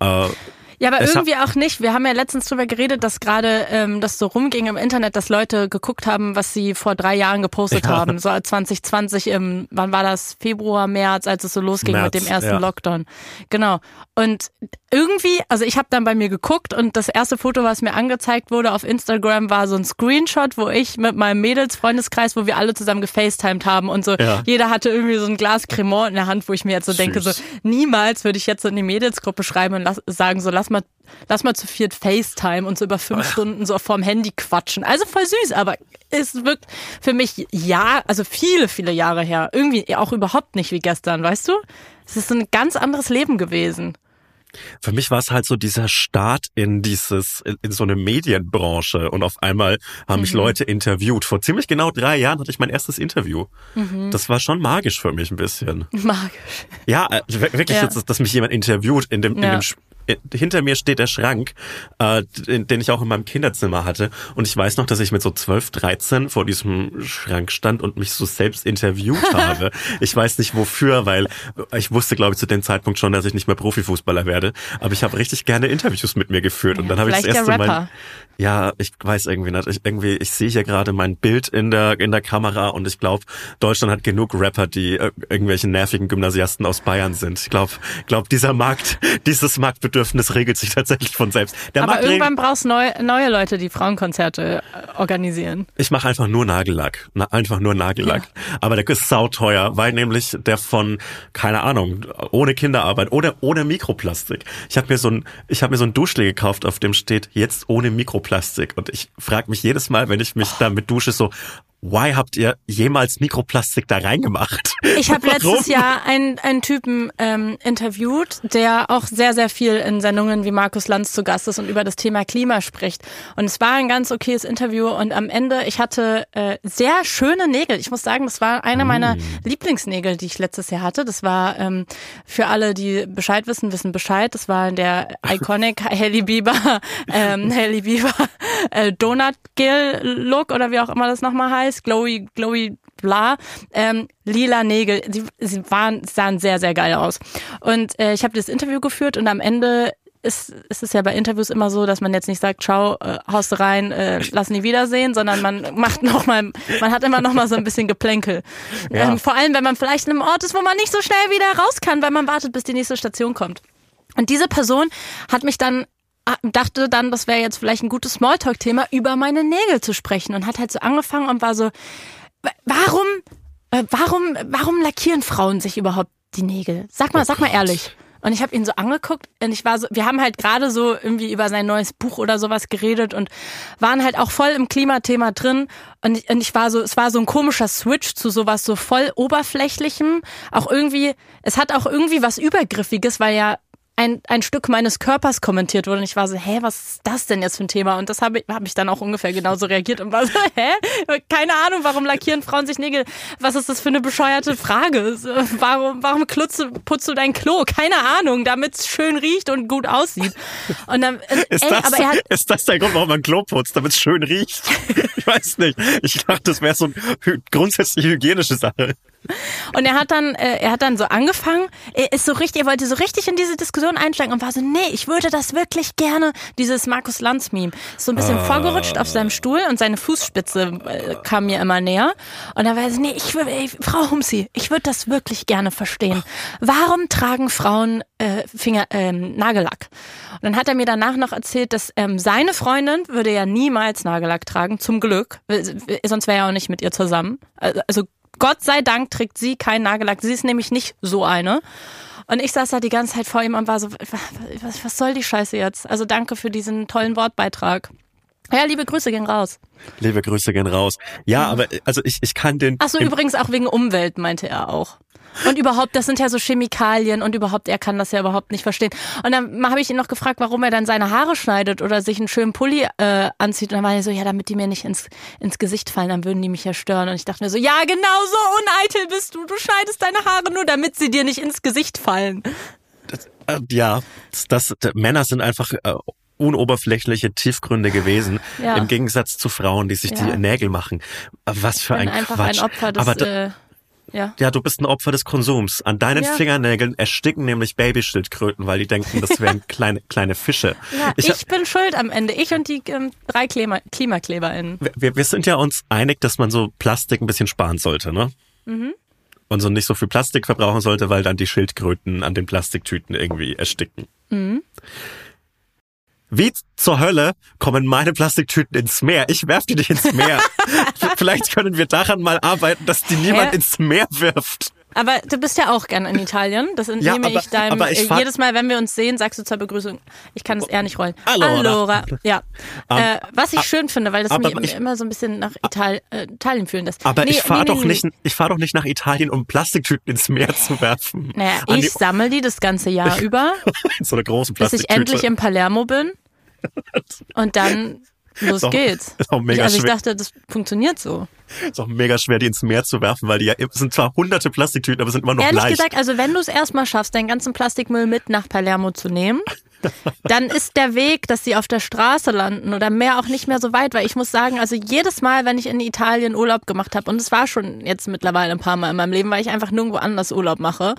Speaker 2: Äh,
Speaker 1: Ja, aber
Speaker 2: Es
Speaker 1: irgendwie auch nicht. Wir haben ja letztens drüber geredet, dass gerade ähm, das so rumging im Internet, dass Leute geguckt haben, was sie vor drei Jahren gepostet
Speaker 2: Ja.
Speaker 1: haben. So 2020 im, wann war das? Februar, März, als es so losging
Speaker 2: März,
Speaker 1: mit dem ersten
Speaker 2: ja.
Speaker 1: Lockdown. Genau. Und irgendwie, also ich habe dann bei mir geguckt und das erste Foto, was mir angezeigt wurde auf Instagram, war so ein Screenshot, wo ich mit meinem Mädels-Freundeskreis, wo wir alle zusammen gefacetimed haben und so.
Speaker 2: Ja.
Speaker 1: Jeder hatte irgendwie so ein Glas Cremant in der Hand, wo ich mir jetzt so denke, so
Speaker 2: Süß.
Speaker 1: niemals würde ich jetzt so in die Mädelsgruppe schreiben und sagen so, lass lass mal, lass mal zu viert FaceTime und so über fünf Stunden so vorm Handy quatschen. Also voll süß, aber es wirkt für mich ja, also viele, viele Jahre her. Irgendwie auch überhaupt nicht wie gestern, weißt du? Es ist ein ganz anderes Leben gewesen.
Speaker 2: Für mich war es halt so dieser Start in dieses, in, in so eine Medienbranche und auf einmal haben mich Leute interviewt. Vor ziemlich genau drei Jahren hatte ich mein erstes Interview. Das war schon magisch für mich ein bisschen.
Speaker 1: Magisch.
Speaker 2: Ja, äh, wir- wirklich,
Speaker 1: Ja.
Speaker 2: dass, dass mich jemand interviewt in dem, in
Speaker 1: Ja.
Speaker 2: dem Sp- äh, hinter mir steht der Schrank, äh, den, den ich auch in meinem Kinderzimmer hatte. Und ich weiß noch, dass ich mit so 12, 13 vor diesem Schrank stand und mich so selbst interviewt habe. Ich weiß nicht wofür, weil ich wusste, glaube ich, zu dem Zeitpunkt schon, dass ich nicht mehr Profifußballer werde. Aber ich habe richtig gerne Interviews mit mir geführt. Und dann habe ich das erste Mal. Ja, ich weiß irgendwie nicht. Ich, irgendwie, ich sehe hier gerade mein Bild in der, in der Kamera und ich glaube, Deutschland hat genug Rapper, die äh, irgendwelche nervigen Gymnasiasten aus Bayern sind. Ich glaube, glaub, dieser Markt, dieses Marktbedürfnis regelt sich tatsächlich von selbst. Der
Speaker 1: Aber
Speaker 2: Markt
Speaker 1: irgendwann brauchst du neu, neue Leute, die Frauenkonzerte äh, organisieren.
Speaker 2: ich mache einfach nur Nagellack. Na, einfach nur Nagellack. Aber der ist sauteuer, weil nämlich der von, keine Ahnung, ohne Kinderarbeit oder ohne Mikroplastik. Ich habe mir so ein, ich habe mir so ein Duschel gekauft, auf dem steht jetzt ohne Mikroplastik. Und ich frage mich jedes Mal, wenn ich mich damit dusche, so, why habt ihr jemals Mikroplastik da reingemacht?
Speaker 1: Ich habe letztes Jahr einen, einen Typen ähm, interviewt, der auch sehr, sehr viel in Sendungen wie Markus Lanz zu Gast ist und über das Thema Klima spricht. Und es war ein ganz okayes Interview und am Ende, ich hatte äh, sehr schöne Nägel. Ich muss sagen, das war eine meiner Lieblingsnägel, die ich letztes Jahr hatte. Das war ähm, für alle, die Bescheid wissen, wissen Bescheid. Das war der Iconic Hailey Bieber, ähm, Hailey Bieber äh, Donut Gill Look oder wie auch immer das nochmal heißt. Glowy, glowy bla, ähm, lila Nägel. Sie, sie waren, sahen sehr, sehr geil aus. Und äh, ich habe das Interview geführt und am Ende ist, ist es ja bei Interviews immer so, dass man jetzt nicht sagt, ciao, äh, haust rein, äh, lass nie wiedersehen, sondern man macht noch mal, man hat immer noch mal so ein bisschen Geplänkel.
Speaker 2: Ja.
Speaker 1: Ähm, vor allem, wenn man vielleicht in einem Ort ist, wo man nicht so schnell wieder raus kann, weil man wartet, bis die nächste Station kommt. Und diese Person hat mich dann dachte dann, das wäre jetzt vielleicht ein gutes Smalltalk-Thema, über meine Nägel zu sprechen und hat halt so angefangen und war so, wa- warum, äh, warum, warum lackieren Frauen sich überhaupt die Nägel? Sag mal, sag mal ehrlich. Und ich habe ihn so angeguckt und ich war so, wir haben halt gerade so irgendwie über sein neues Buch oder sowas geredet und waren halt auch voll im Klimathema drin und ich, und ich war so, es war so ein komischer Switch zu sowas so voll oberflächlichem, auch irgendwie, es hat auch irgendwie was übergriffiges, weil ja ein, ein Stück meines Körpers kommentiert wurde und ich war so, hä, was ist das denn jetzt für ein Thema? Und das habe ich, hab ich dann auch ungefähr genauso reagiert und war so, hä? Keine Ahnung, warum lackieren Frauen sich Nägel? Was ist das für eine bescheuerte Frage? Warum, warum klutze, putzt du dein Klo? Keine Ahnung, damit es schön riecht und gut aussieht. Und dann, äh,
Speaker 2: Ist,
Speaker 1: ey,
Speaker 2: das,
Speaker 1: aber er hat,
Speaker 2: ist das der Grund, warum man Klo putzt, damit es schön riecht? Ich weiß nicht. Ich dachte, das wäre so eine grundsätzlich hygienische Sache.
Speaker 1: Und er hat dann, äh, er hat dann so angefangen, er ist so richtig, er wollte so richtig in diese Diskussion einsteigen und war so, nee, ich würde das wirklich gerne, dieses Markus Lanz Meme, ist so ein bisschen vorgerutscht auf seinem Stuhl und seine Fußspitze äh, kam mir immer näher. Und er war so, nee, ich würde, ey, Frau Humsi, ich würde das wirklich gerne verstehen. Warum tragen Frauen äh, Finger, ähm, Nagellack? Und dann hat er mir danach noch erzählt, dass ähm, seine Freundin würde ja niemals Nagellack tragen, zum Glück, äh, sonst wäre er auch nicht mit ihr zusammen. Also, also Gott sei Dank trägt sie keinen Nagellack. Sie ist nämlich nicht so eine. Und ich saß da die ganze Zeit vor ihm und war so, was, was soll die Scheiße jetzt? Also danke für diesen tollen Wortbeitrag. Ja, liebe Grüße gehen raus.
Speaker 2: Liebe Grüße gehen raus. Ja, aber also ich, ich kann den.
Speaker 1: Ach so, übrigens auch wegen Umwelt, meinte er auch. Und überhaupt, das sind ja so Chemikalien und überhaupt, er kann das ja überhaupt nicht verstehen. Und dann habe ich ihn noch gefragt, warum er dann seine Haare schneidet oder sich einen schönen Pulli äh, anzieht. Und dann war er so, ja, damit die mir nicht ins, ins Gesicht fallen, dann würden die mich ja stören. Und ich dachte mir so, ja, genau so uneitel bist du. Du schneidest deine Haare nur, damit sie dir nicht ins Gesicht fallen.
Speaker 2: Äh, ja, das, das, Männer sind einfach äh, unoberflächliche Tiefgründe gewesen,
Speaker 1: Ja.
Speaker 2: im Gegensatz zu Frauen, die sich
Speaker 1: Ja.
Speaker 2: die Nägel machen. Was für ein
Speaker 1: einfach
Speaker 2: Quatsch.
Speaker 1: ein Opfer des,
Speaker 2: Aber da,
Speaker 1: äh, ja.
Speaker 2: ja, du bist ein Opfer des Konsums. An deinen
Speaker 1: Ja.
Speaker 2: Fingernägeln ersticken nämlich Babyschildkröten, weil die denken, das wären kleine kleine Fische.
Speaker 1: Ja,
Speaker 2: Ich
Speaker 1: ich, bin schuld am Ende. Ich und die ähm, drei Klima KlimakleberInnen.
Speaker 2: wir, wir sind ja uns einig, dass man so Plastik ein bisschen sparen sollte, ne?
Speaker 1: Mhm.
Speaker 2: Und so nicht so viel Plastik verbrauchen sollte, weil dann die Schildkröten an den Plastiktüten irgendwie ersticken.
Speaker 1: Mhm.
Speaker 2: Wie zur Hölle kommen meine Plastiktüten ins Meer? Ich werf die nicht ins Meer. Vielleicht können wir daran mal arbeiten, dass die niemand
Speaker 1: Hä?
Speaker 2: ins Meer wirft.
Speaker 1: Aber du bist ja auch gern in Italien. Das entnehme
Speaker 2: aber-
Speaker 1: ich deinem.
Speaker 2: ich
Speaker 1: äh, jedes Mal, wenn wir uns sehen, sagst du zur Begrüßung, ich kann es eher nicht rollen.
Speaker 2: Allora.
Speaker 1: Allora. Ja.
Speaker 2: Ähm,
Speaker 1: äh, was ich schön finde, weil das mich
Speaker 2: ich-
Speaker 1: immer so ein bisschen nach Ital äh, Italien fühlen lässt.
Speaker 2: Aber
Speaker 1: Nee,
Speaker 2: ich fahre
Speaker 1: nee,
Speaker 2: doch
Speaker 1: nee,
Speaker 2: nicht, ich fahr doch nicht nach Italien, um Plastiktüten ins Meer zu werfen.
Speaker 1: Naja,
Speaker 2: An
Speaker 1: ich sammle die das ganze Jahr über,
Speaker 2: so eine große
Speaker 1: bis ich endlich
Speaker 2: Plastiktüte.
Speaker 1: in Palermo bin. Und dann los
Speaker 2: doch-
Speaker 1: geht's.
Speaker 2: ist auch mega
Speaker 1: ich, also ich
Speaker 2: schwer.
Speaker 1: dachte, das funktioniert so.
Speaker 2: ist auch mega schwer, die ins Meer zu werfen, weil die ja es sind zwar hunderte Plastiktüten, aber sind immer noch
Speaker 1: Ehrlich
Speaker 2: leicht.
Speaker 1: gesagt, also wenn du es erstmal schaffst, deinen ganzen Plastikmüll mit nach Palermo zu nehmen, dann ist der Weg, dass sie auf der Straße landen oder mehr auch nicht mehr so weit, weil ich muss sagen, also jedes Mal, wenn ich in Italien Urlaub gemacht habe, und es war schon jetzt mittlerweile ein paar Mal in meinem Leben, weil ich einfach nirgendwo anders Urlaub mache,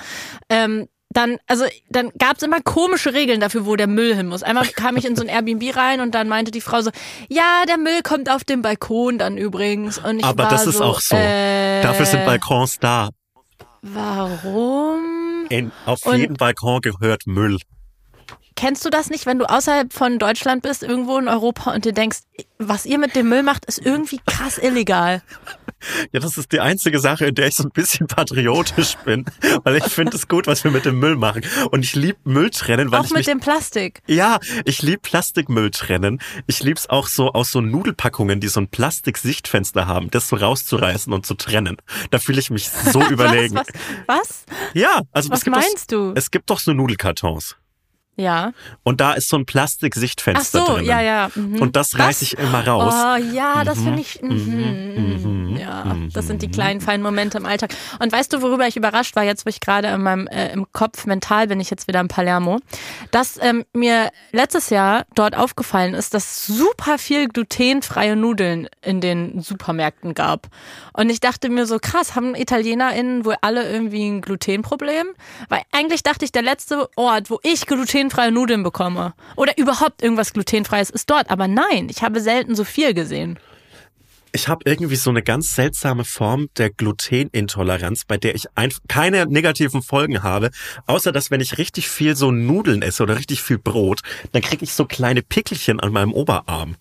Speaker 1: ähm, dann, also, dann gab's immer komische Regeln dafür, wo der Müll hin muss. Einmal kam ich in so ein Airbnb rein und dann meinte die Frau so, ja, der Müll kommt auf den Balkon dann übrigens. Und ich
Speaker 2: aber
Speaker 1: war
Speaker 2: das ist
Speaker 1: so,
Speaker 2: auch so.
Speaker 1: Äh,
Speaker 2: Dafür sind Balkons da.
Speaker 1: Warum?
Speaker 2: In, auf
Speaker 1: Und-
Speaker 2: jeden Balkon gehört Müll.
Speaker 1: Kennst du das nicht, wenn du außerhalb von Deutschland bist, irgendwo in Europa und dir denkst, was ihr mit dem Müll macht, ist irgendwie krass illegal?
Speaker 2: Ja, das ist die einzige Sache, in der ich so ein bisschen patriotisch bin, weil ich finde es gut, was wir mit dem Müll machen. Und ich lieb Müll trennen, weil
Speaker 1: Auch
Speaker 2: ich
Speaker 1: mit
Speaker 2: mich
Speaker 1: dem Plastik.
Speaker 2: Ja, ich lieb Plastikmüll trennen. Ich lieb's auch so aus so Nudelpackungen, die so ein Plastiksichtfenster haben, das so rauszureißen und zu trennen. Da fühle ich mich so überlegen.
Speaker 1: Was? Was? was?
Speaker 2: Ja, also
Speaker 1: Was
Speaker 2: es gibt
Speaker 1: meinst
Speaker 2: doch,
Speaker 1: du?
Speaker 2: Es gibt doch so Nudelkartons.
Speaker 1: Ja.
Speaker 2: Und da ist so ein
Speaker 1: Ach
Speaker 2: Plastiksichtfenster
Speaker 1: so,
Speaker 2: drinnen.
Speaker 1: ja, ja. Mhm.
Speaker 2: Und das reiße ich immer raus.
Speaker 1: Oh ja, das finde ich. Mhm, ja, das sind die kleinen feinen Momente im Alltag. Und weißt du, worüber ich überrascht war, jetzt wo ich gerade in meinem äh, im Kopf mental bin ich jetzt wieder in Palermo, dass ähm, mir letztes Jahr dort aufgefallen ist, dass super viel glutenfreie Nudeln in den Supermärkten gab. Und ich dachte mir so, krass, haben ItalienerInnen wohl alle irgendwie ein Glutenproblem? Weil eigentlich dachte ich, der letzte Ort, wo ich glutenfreie Nudeln bekomme oder überhaupt irgendwas glutenfreies ist dort. Aber nein, ich habe selten so viel gesehen.
Speaker 2: Ich habe irgendwie so eine ganz seltsame Form der Glutenintoleranz, bei der ich keine negativen Folgen habe, außer dass wenn ich richtig viel so Nudeln esse oder richtig viel Brot, dann kriege ich so kleine Pickelchen an meinem Oberarm.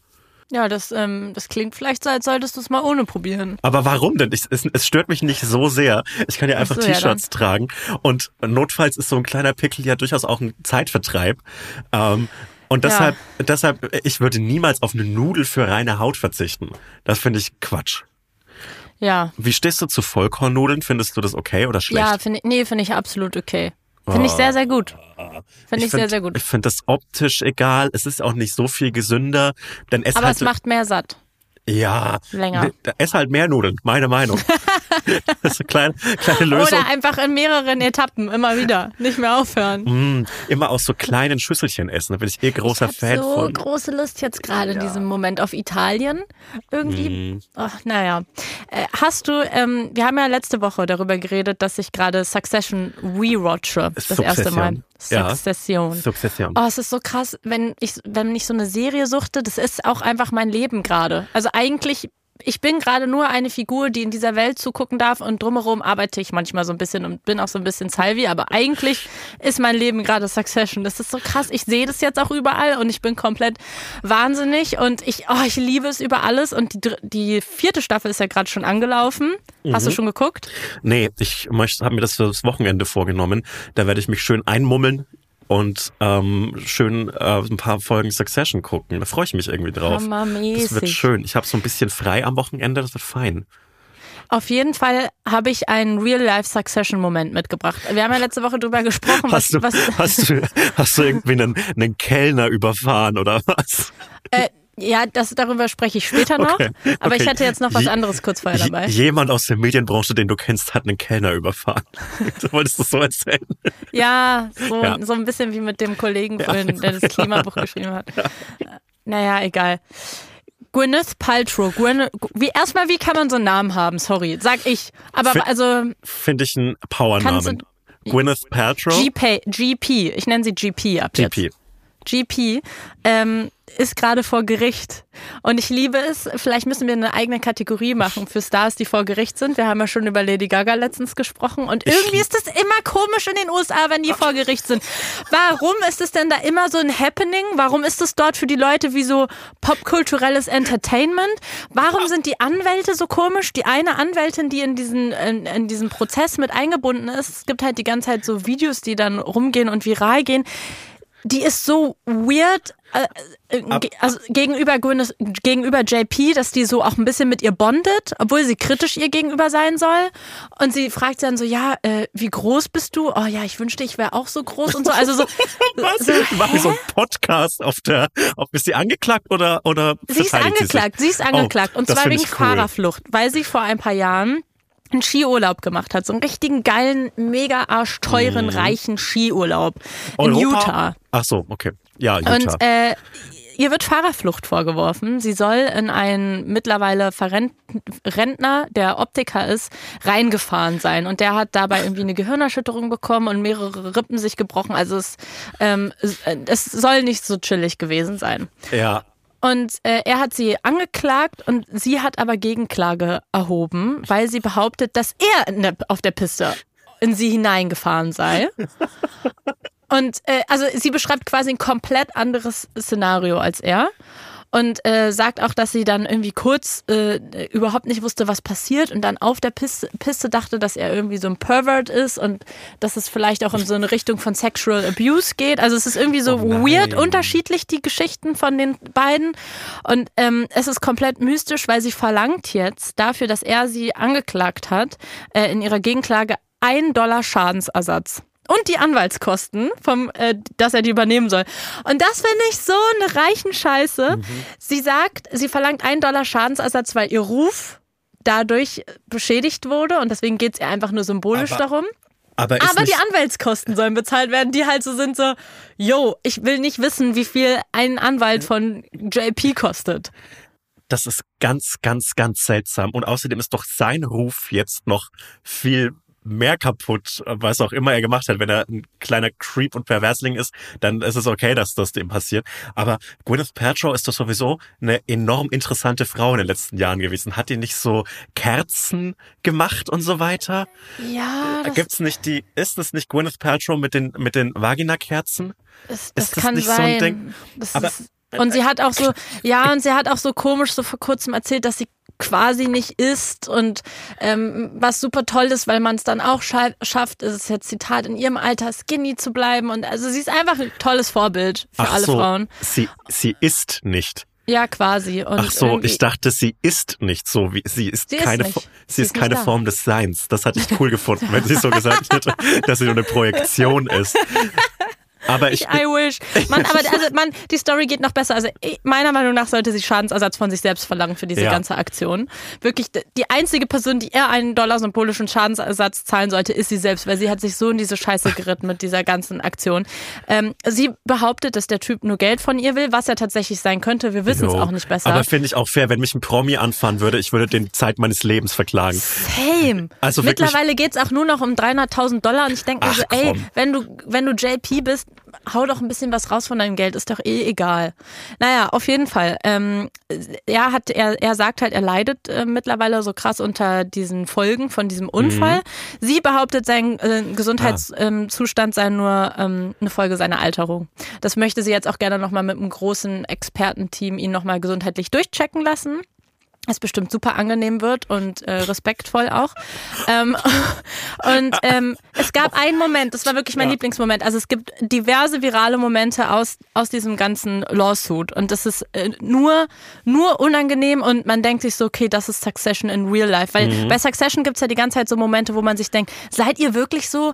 Speaker 1: Ja, das, ähm, das klingt vielleicht so, als solltest du es mal ohne probieren.
Speaker 2: Aber warum denn? Ich, es, es stört mich nicht so sehr. Ich kann ja einfach
Speaker 1: Ach so, ja,
Speaker 2: T-Shirts tragen und notfalls ist so ein kleiner Pickel ja durchaus auch ein Zeitvertreib. Ähm, und
Speaker 1: Ja.
Speaker 2: deshalb, deshalb, ich würde niemals auf eine Nudel für reine Haut verzichten. Das finde ich Quatsch.
Speaker 1: Ja.
Speaker 2: Wie stehst du zu Vollkornnudeln? Findest du das okay oder schlecht?
Speaker 1: Ja, finde nee, finde ich absolut okay. Finde ich sehr, sehr gut. Finde ich, sehr,
Speaker 2: find-
Speaker 1: sehr gut.
Speaker 2: Ich finde das optisch egal. Es ist auch nicht so viel gesünder. Denn es
Speaker 1: Aber es macht mehr satt.
Speaker 2: Ja,
Speaker 1: länger.
Speaker 2: Ess halt mehr Nudeln, meine Meinung. das ist eine kleine, kleine Lösung.
Speaker 1: Oder einfach in mehreren Etappen, immer wieder. Nicht mehr aufhören.
Speaker 2: Mm, immer aus so kleinen Schüsselchen essen. Da bin ich eh großer
Speaker 1: ich
Speaker 2: Fan
Speaker 1: hab so
Speaker 2: von.
Speaker 1: große Lust jetzt gerade in diesem Moment auf Italien. Irgendwie.
Speaker 2: Mhm.
Speaker 1: Ach, naja. Äh, hast du, ähm, wir haben ja letzte Woche darüber geredet, dass ich gerade Succession rewatche. Das erste Mal.
Speaker 2: Ja.
Speaker 1: Succession.
Speaker 2: Succession.
Speaker 1: Oh, es ist so krass, wenn ich, wenn ich so eine Serie suchte, das ist auch einfach mein Leben gerade. Also eigentlich, ich bin gerade nur eine Figur, die in dieser Welt zugucken darf und drumherum arbeite ich manchmal so ein bisschen und bin auch so ein bisschen Salvi, aber eigentlich ist mein Leben gerade Succession. Das ist so krass. Ich sehe das jetzt auch überall und ich bin komplett wahnsinnig und ich, oh, ich liebe es über alles und die, die vierte Staffel ist ja gerade schon angelaufen. Hast du schon geguckt?
Speaker 2: Nee, ich habe mir das für das Wochenende vorgenommen. Da werde ich mich schön einmummeln und ähm, schön äh, ein paar Folgen Succession gucken. Da freue ich mich irgendwie drauf. Das wird
Speaker 1: Hammermäßig.
Speaker 2: schön. Ich habe so ein bisschen frei am Wochenende, das wird fein.
Speaker 1: Auf jeden Fall habe ich einen Real-Life-Succession-Moment mitgebracht. Wir haben ja letzte Woche drüber gesprochen, was,
Speaker 2: Hast du,
Speaker 1: was
Speaker 2: hast du, hast du irgendwie einen, einen Kellner überfahren oder was?
Speaker 1: äh, ja, das, darüber spreche ich später noch.
Speaker 2: Okay,
Speaker 1: Aber ich
Speaker 2: okay.
Speaker 1: hatte jetzt noch was anderes kurz vorher dabei.
Speaker 2: Jemand aus der Medienbranche, den du kennst, hat einen Kellner überfahren. Du wolltest das so erzählen.
Speaker 1: Ja, so,
Speaker 2: Ja.
Speaker 1: so ein bisschen wie mit dem Kollegen vorhin, der das Klimabuch geschrieben hat. Naja, egal. Gwyneth Paltrow. Gwyneth, wie, erstmal, wie kann man so einen Namen haben? Sorry, sag ich. Aber
Speaker 2: Fi-
Speaker 1: also
Speaker 2: Finde ich einen Powernamen. Gwyneth Paltrow.
Speaker 1: GP, GP. Ich nenne sie GP ab jetzt.
Speaker 2: GP.
Speaker 1: Ähm, ist gerade vor Gericht. Und ich liebe es, vielleicht müssen wir eine eigene Kategorie machen für Stars, die vor Gericht sind. Wir haben ja schon über Lady Gaga letztens gesprochen. Und irgendwie ist es immer komisch in den USA, wenn die vor Gericht sind. Warum ist es denn da immer so ein Happening? Warum ist es dort für die Leute wie so popkulturelles Entertainment? Warum sind die Anwälte so komisch? Die eine Anwältin, die in diesen, in, in diesen Prozess mit eingebunden ist, es gibt halt die ganze Zeit so Videos, die dann rumgehen und viral gehen die ist so weird äh, äh also gegenüber gegenüber JP, dass die so auch ein bisschen mit ihr bondet, obwohl sie kritisch ihr gegenüber sein soll. Und sie fragt dann so, ja, äh, wie groß bist du? Oh ja, ich wünschte, ich wäre auch so groß und so. Also so,
Speaker 2: Was? so machen so einen Podcast auf der, auf, ist sie angeklagt oder oder
Speaker 1: Sie ist angeklagt, sie, sie ist angeklagt oh, und zwar wegen cool. Fahrerflucht, weil sie vor ein paar Jahren einen Skiurlaub gemacht hat. So einen richtigen geilen, mega arschteuren, mhm. reichen Skiurlaub in Europa? Utah.
Speaker 2: Ach so, okay. Ja, Utah.
Speaker 1: Und äh, ihr wird Fahrerflucht vorgeworfen. Sie soll in einen mittlerweile Rentner, der Optiker ist, reingefahren sein. Und der hat dabei irgendwie eine Gehirnerschütterung bekommen und mehrere Rippen sich gebrochen. Also es, ähm, es soll nicht so chillig gewesen sein.
Speaker 2: Ja,
Speaker 1: und äh, er hat sie angeklagt und sie hat aber Gegenklage erhoben, weil sie behauptet, dass er der, auf der Piste in sie hineingefahren sei. Und äh, also sie beschreibt quasi ein komplett anderes Szenario als er und äh, sagt auch, dass sie dann irgendwie kurz äh, überhaupt nicht wusste, was passiert und dann auf der Piste, Piste dachte, dass er irgendwie so ein Pervert ist und dass es vielleicht auch in so eine Richtung von Sexual Abuse geht. Also es ist irgendwie so oh weird unterschiedlich, die Geschichten von den beiden. Und ähm, es ist komplett mystisch, weil sie verlangt jetzt dafür, dass er sie angeklagt hat, äh, in ihrer Gegenklage ein Dollar Schadensersatz und die Anwaltskosten, vom, äh, dass er die übernehmen soll. Und das finde ich so eine reichen Scheiße. Mhm. Sie sagt, sie verlangt einen Dollar Schadensersatz, weil ihr Ruf dadurch beschädigt wurde und deswegen geht es ihr einfach nur symbolisch
Speaker 2: aber,
Speaker 1: darum.
Speaker 2: Aber,
Speaker 1: aber die Anwaltskosten sollen bezahlt werden, die halt so sind so, yo, ich will nicht wissen, wie viel ein Anwalt von JP kostet.
Speaker 2: Das ist ganz, ganz, ganz seltsam. Und außerdem ist doch sein Ruf jetzt noch viel mehr kaputt, was auch immer er gemacht hat. Wenn er ein kleiner Creep und Perversling ist, dann ist es okay, dass das dem passiert. Aber Gwyneth Paltrow ist doch sowieso eine enorm interessante Frau in den letzten Jahren gewesen. Hat die nicht so Kerzen gemacht und so weiter?
Speaker 1: Ja.
Speaker 2: Gibt's nicht die, ist es nicht Gwyneth Paltrow mit den, mit den Vagina-Kerzen?
Speaker 1: Das, das, das kann nicht sein. so ein Ding? Das Aber ist und sie hat auch so, ja, und sie hat auch so komisch so vor kurzem erzählt, dass sie quasi nicht isst und ähm, was super toll ist, weil man es dann auch scha schafft, ist es jetzt Zitat, in ihrem Alter skinny zu bleiben und also sie ist einfach ein tolles Vorbild für
Speaker 2: Ach
Speaker 1: alle
Speaker 2: so,
Speaker 1: Frauen.
Speaker 2: Sie, sie isst nicht.
Speaker 1: Ja, quasi. Und
Speaker 2: Ach so, ich dachte, sie ist nicht so wie sie ist sie keine ist sie, sie ist, ist keine Form des Seins. Das hatte ich cool gefunden, wenn sie so gesagt hätte, dass sie nur eine Projektion ist. Aber ich,
Speaker 1: I wish. Man, aber also man, die Story geht noch besser. Also meiner Meinung nach sollte sie Schadensersatz von sich selbst verlangen für diese ja. ganze Aktion. Wirklich, die einzige Person, die eher einen Dollar symbolischen Schadensersatz zahlen sollte, ist sie selbst, weil sie hat sich so in diese Scheiße geritten mit dieser ganzen Aktion. Ähm, sie behauptet, dass der Typ nur Geld von ihr will, was er tatsächlich sein könnte. Wir wissen es auch nicht besser.
Speaker 2: Aber finde ich auch fair, wenn mich ein Promi anfahren würde, ich würde den Zeit meines Lebens verklagen.
Speaker 1: Same. Also Mittlerweile geht's auch nur noch um 300.000 Dollar und ich denke mir so, ey, wenn du, wenn du JP bist, hau doch ein bisschen was raus von deinem Geld, ist doch eh egal. Naja, auf jeden Fall. Ähm, er hat, er, er sagt halt, er leidet äh, mittlerweile so krass unter diesen Folgen von diesem Unfall. Mhm. Sie behauptet, sein äh, Gesundheitszustand ah. sei nur ähm, eine Folge seiner Alterung. Das möchte sie jetzt auch gerne nochmal mit einem großen Expertenteam ihn nochmal gesundheitlich durchchecken lassen es bestimmt super angenehm wird und äh, respektvoll auch. Ähm, und ähm, es gab einen Moment, das war wirklich mein ja. Lieblingsmoment. Also es gibt diverse virale Momente aus aus diesem ganzen Lawsuit und das ist äh, nur nur unangenehm und man denkt sich so, okay, das ist Succession in real life, weil mhm. bei Succession gibt's ja die ganze Zeit so Momente, wo man sich denkt, seid ihr wirklich so?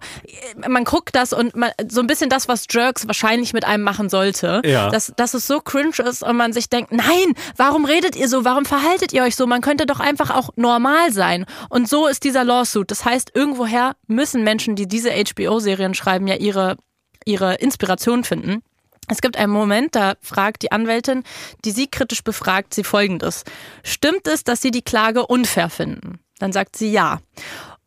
Speaker 1: Man guckt das und man, so ein bisschen das, was Jerks wahrscheinlich mit einem machen sollte,
Speaker 2: ja.
Speaker 1: dass dass es so cringe ist und man sich denkt, nein, warum redet ihr so? Warum verhaltet ihr euch so, man könnte doch einfach auch normal sein. Und so ist dieser Lawsuit. Das heißt, irgendwoher müssen Menschen, die diese HBO-Serien schreiben, ja ihre, ihre Inspiration finden. Es gibt einen Moment, da fragt die Anwältin, die sie kritisch befragt, sie folgendes. Stimmt es, dass Sie die Klage unfair finden? Dann sagt sie ja.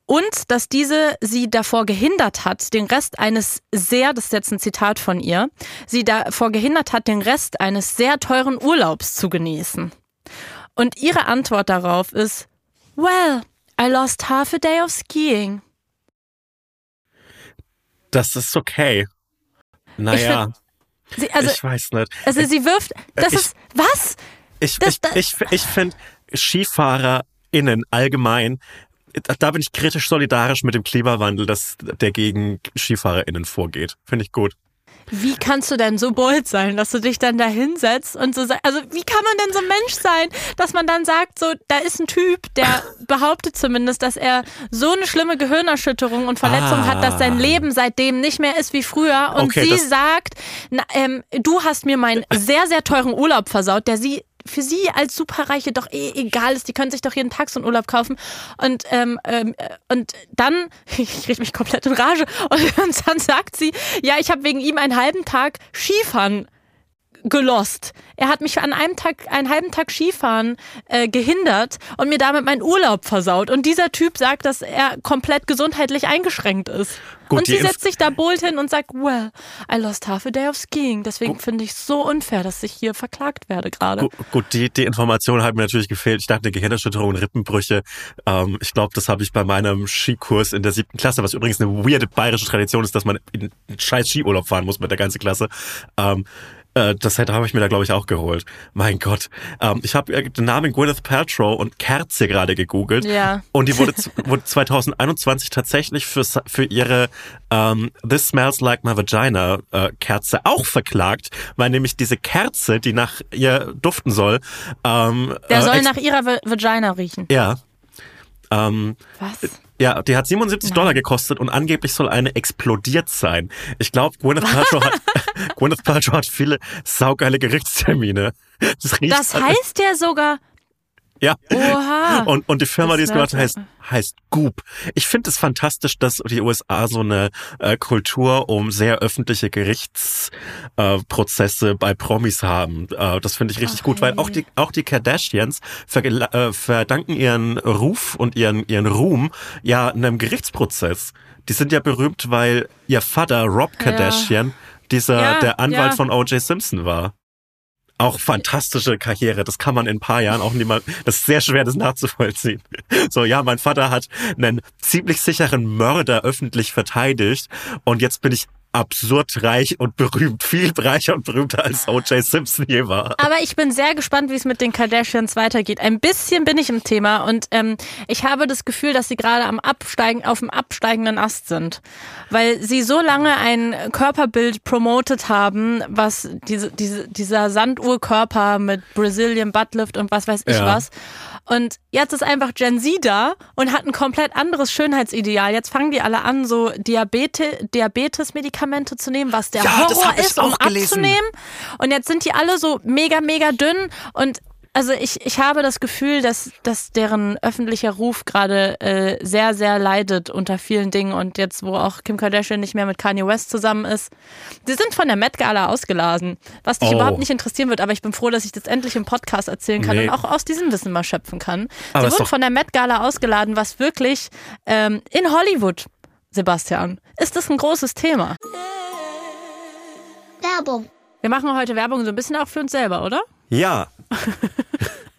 Speaker 1: Und dass diese sie davor gehindert hat, den Rest eines sehr, das ist jetzt ein Zitat von ihr, sie davor gehindert hat, den Rest eines sehr teuren Urlaubs zu genießen. Und ihre Antwort darauf ist, well, I lost half a day of skiing.
Speaker 2: Das ist okay. Naja,
Speaker 1: Sie, also,
Speaker 2: ich weiß nicht.
Speaker 1: also sie wirft, das
Speaker 2: ich-
Speaker 1: ist, was?
Speaker 2: Ich,
Speaker 1: Das-
Speaker 2: ich,
Speaker 1: das-
Speaker 2: ich, ich finde SkifahrerInnen allgemein, da- bin ich kritisch solidarisch mit dem Klimawandel, das der gegen SkifahrerInnen vorgeht. Finde ich gut.
Speaker 1: Wie kannst du denn so bold sein, dass du dich dann da hinsetzt und so sagst, also wie kann man denn so ein Mensch sein, dass man dann sagt, so, da ist ein Typ, der behauptet zumindest, dass er so eine schlimme Gehirnerschütterung und Verletzung
Speaker 2: Ah.
Speaker 1: hat, dass sein Leben seitdem nicht mehr ist wie früher und
Speaker 2: Okay,
Speaker 1: sie sagt, na, ähm, du hast mir meinen sehr, sehr teuren Urlaub versaut, der sie für sie als Superreiche doch eh egal ist. Die können sich doch jeden Tag so einen Urlaub kaufen. Und, ähm, ähm, äh, und dann, ich rede mich komplett in Rage, und dann sagt sie, ja, ich habe wegen ihm einen halben Tag Skifahren gelost. Er hat mich an einem Tag, einen halben Tag Skifahren äh, gehindert und mir damit meinen Urlaub versaut. Und dieser Typ sagt, dass er komplett gesundheitlich eingeschränkt ist.
Speaker 2: Gut,
Speaker 1: und
Speaker 2: die
Speaker 1: sie setzt sich da bold hin und sagt, well, I lost half a day of skiing. Deswegen finde ich es so unfair, dass ich hier verklagt werde gerade.
Speaker 2: Gut, gut die, die Information hat mir natürlich gefehlt. Ich dachte, eine Gehirnerschütterung und Rippenbrüche. Ähm, ich glaube, das habe ich bei meinem Skikurs in der siebten Klasse, was übrigens eine weirde bayerische Tradition ist, dass man in einen scheiß Skiurlaub fahren muss mit der ganzen Klasse. Ähm, äh, das hätte habe ich mir da, glaube ich, auch geholt. Mein Gott. Ähm, ich habe den Namen Gwyneth Paltrow und Kerze gerade gegoogelt.
Speaker 1: Ja.
Speaker 2: Und die wurde, wurde 2021 tatsächlich für, für ihre ähm, This Smells Like My Vagina äh, Kerze auch verklagt, weil nämlich diese Kerze, die nach ihr duften soll, ähm,
Speaker 1: Der
Speaker 2: äh,
Speaker 1: soll nach ihrer Va- Vagina riechen.
Speaker 2: ja. Ähm,
Speaker 1: Was?
Speaker 2: ja, die hat 77 Dollar gekostet und angeblich soll eine explodiert sein. Ich glaube, Gwyneth Paltrow hat, Gwyneth Paltrow hat viele saugeile Gerichtstermine. Das,
Speaker 1: Das heißt ja sogar,
Speaker 2: ja.
Speaker 1: oha.
Speaker 2: Und, und die Firma, die es
Speaker 1: Das
Speaker 2: gemacht hat, heißt, heißt Goop. Ich finde es fantastisch, dass die USA so eine äh, Kultur um sehr öffentliche Gerichtsprozesse äh, bei Promis haben. Äh, das finde ich richtig
Speaker 1: Ach,
Speaker 2: gut, weil auch die, auch die Kardashians vergela- äh, verdanken ihren Ruf und ihren, ihren Ruhm ja einem Gerichtsprozess. Die sind ja berühmt, weil ihr Vater Rob Kardashian dieser
Speaker 1: Ja,
Speaker 2: der Anwalt
Speaker 1: ja.
Speaker 2: von O.J. Simpson war. Auch fantastische Karriere. Das kann man in ein paar Jahren auch niemand. Das ist sehr schwer, das nachzuvollziehen. So, ja, mein Vater hat einen ziemlich sicheren Mörder öffentlich verteidigt und jetzt bin ich absurd reich und berühmt, viel reicher und berühmter als O.J. Simpson je war.
Speaker 1: Aber ich bin sehr gespannt, wie es mit den Kardashians weitergeht. Ein bisschen bin ich im Thema und ähm, ich habe das Gefühl, dass sie gerade am Absteigen, auf dem absteigenden Ast sind. Weil sie so lange ein Körperbild promotet haben, was diese, diese, dieser Sanduhrkörper mit Brazilian Buttlift und was weiß ich
Speaker 2: Ja.
Speaker 1: was. Und jetzt ist einfach Gen Z da und hat ein komplett anderes Schönheitsideal. Jetzt fangen die alle an, so Diabete, Diabetes-Medikamente zu nehmen, was der
Speaker 2: Ja,
Speaker 1: Horror ist, um
Speaker 2: gelesen.
Speaker 1: abzunehmen. Und jetzt sind die alle so mega, mega dünn und also ich, ich habe das Gefühl, dass, dass deren öffentlicher Ruf gerade äh, sehr, sehr leidet unter vielen Dingen und jetzt, wo auch Kim Kardashian nicht mehr mit Kanye West zusammen ist. Sie sind von der Met Gala ausgeladen, was dich
Speaker 2: Oh.
Speaker 1: überhaupt nicht interessieren wird, aber ich bin froh, dass ich das endlich im Podcast erzählen kann
Speaker 2: Nee.
Speaker 1: und auch aus diesem Wissen mal schöpfen kann.
Speaker 2: Aber
Speaker 1: Sie wurden von der Met Gala ausgeladen, was wirklich ähm, in Hollywood, Sebastian, ist das ein großes Thema.
Speaker 3: Werbung.
Speaker 1: Wir machen heute Werbung so ein bisschen auch für uns selber, oder?
Speaker 4: Ja.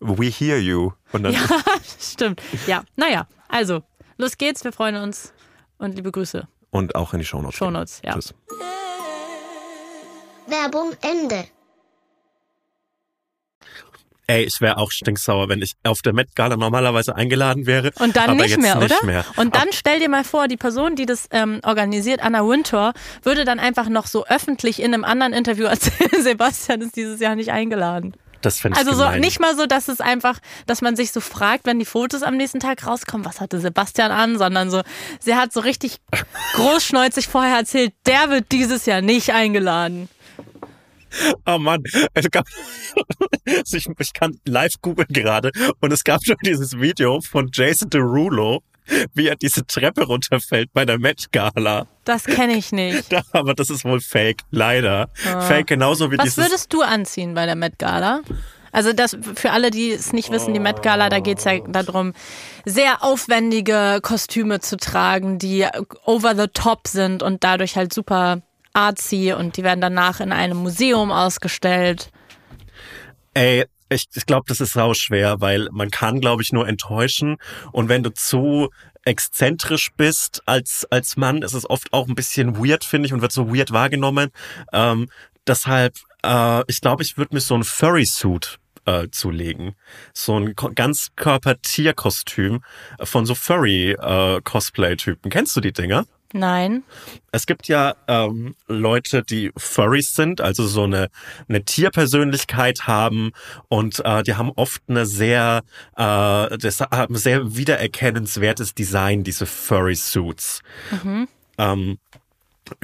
Speaker 4: We Hear You. Und dann,
Speaker 1: Ja, stimmt. Ja, naja, also Los geht's, wir freuen uns. Und liebe Grüße.
Speaker 4: Und auch in die Shownotes.
Speaker 1: Shownotes, ja.
Speaker 4: Tschüss.
Speaker 3: Werbung Ende.
Speaker 2: Ey, ich wäre auch stinksauer, wenn ich auf der Met Gala normalerweise eingeladen wäre.
Speaker 1: Und dann
Speaker 2: aber
Speaker 1: nicht
Speaker 2: jetzt
Speaker 1: mehr,
Speaker 2: nicht
Speaker 1: oder?
Speaker 2: Mehr.
Speaker 1: Und dann stell dir mal vor, die Person, die das ähm, organisiert, Anna Wintour, würde dann einfach noch so öffentlich in einem anderen Interview erzählen, Sebastian ist dieses Jahr nicht eingeladen.
Speaker 2: Das finde ich
Speaker 1: Also so
Speaker 2: gemein.
Speaker 1: nicht mal so, dass es einfach, dass man sich so fragt, wenn die Fotos am nächsten Tag rauskommen, was hatte Sebastian an, sondern so, sie hat so richtig großschneuzig vorher erzählt, der wird dieses Jahr nicht eingeladen.
Speaker 2: Oh Mann, es gab, ich, ich kann live googeln gerade und es gab schon dieses Video von Jason Derulo, wie er diese Treppe runterfällt bei der Met Gala.
Speaker 1: Das kenne ich nicht.
Speaker 2: Aber das ist wohl Fake, leider. Fake genauso wie
Speaker 1: Was
Speaker 2: dieses.
Speaker 1: würdest du anziehen bei der Met Gala? Also das für alle, die es nicht wissen, die Met Gala, da geht's ja darum, sehr aufwendige Kostüme zu tragen, die over the top sind und dadurch halt super artsy und die werden danach in einem Museum ausgestellt.
Speaker 2: Ey, ich, ich glaube, das ist sau schwer, weil man kann, glaube ich, nur enttäuschen. Und wenn du zu exzentrisch bist als, als Mann, ist es oft auch ein bisschen weird, finde ich, und wird so weird wahrgenommen. Ähm, deshalb, äh, ich glaube, ich würde mir so ein Furry-Suit äh, zulegen. So ein Ko- Ganzkörper-Tierkostüm von so Furry-Cosplay-Typen. Kennst du die Dinger?
Speaker 1: Nein.
Speaker 2: Es gibt ja ähm, Leute, die Furries sind, also so eine, eine Tierpersönlichkeit haben und äh, die haben oft eine sehr, äh, das haben sehr wiedererkennenswertes Design, diese Furry-Suits. Ähm,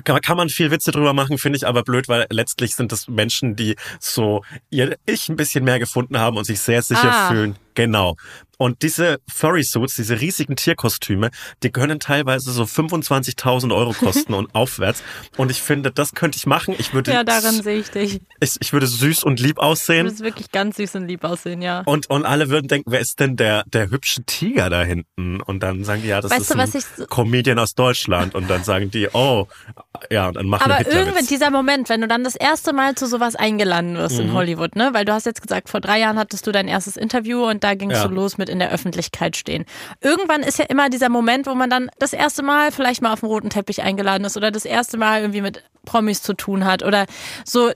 Speaker 2: kann, kann man viel Witze drüber machen, finde ich aber blöd, weil letztlich sind das Menschen, die so ihr Ich ein bisschen mehr gefunden haben und sich sehr sicher
Speaker 1: Ah.
Speaker 2: fühlen. Genau. Und diese Furry-Suits, diese riesigen Tierkostüme, die können teilweise so 25.000 Euro kosten und aufwärts. Und ich finde, das könnte ich machen. Ich würde,
Speaker 1: Ja, darin sehe ich dich.
Speaker 2: ich, ich würde süß und lieb
Speaker 1: Du
Speaker 2: aussehen.
Speaker 1: wirst wirklich ganz süß und lieb aussehen, ja.
Speaker 2: Und, und alle würden denken, wer ist denn der, der hübsche Tiger da hinten? Und dann sagen die, ja, das
Speaker 1: Weißt
Speaker 2: ist
Speaker 1: du,
Speaker 2: ein
Speaker 1: so-
Speaker 2: Comedian aus Deutschland. Und dann sagen die, oh, ja, und dann machen
Speaker 1: Aber
Speaker 2: wir Hitlerwitz.
Speaker 1: irgendwann dieser Moment, wenn du dann das erste Mal zu sowas eingeladen wirst
Speaker 2: Mhm.
Speaker 1: in Hollywood, ne? Weil du hast jetzt gesagt, vor drei Jahren hattest du dein erstes Interview und da gingst
Speaker 2: Ja.
Speaker 1: du los mit in der Öffentlichkeit stehen. Irgendwann ist ja immer dieser Moment, wo man dann das erste Mal vielleicht mal auf dem roten Teppich eingeladen ist oder das erste Mal irgendwie mit Promis zu tun hat oder so,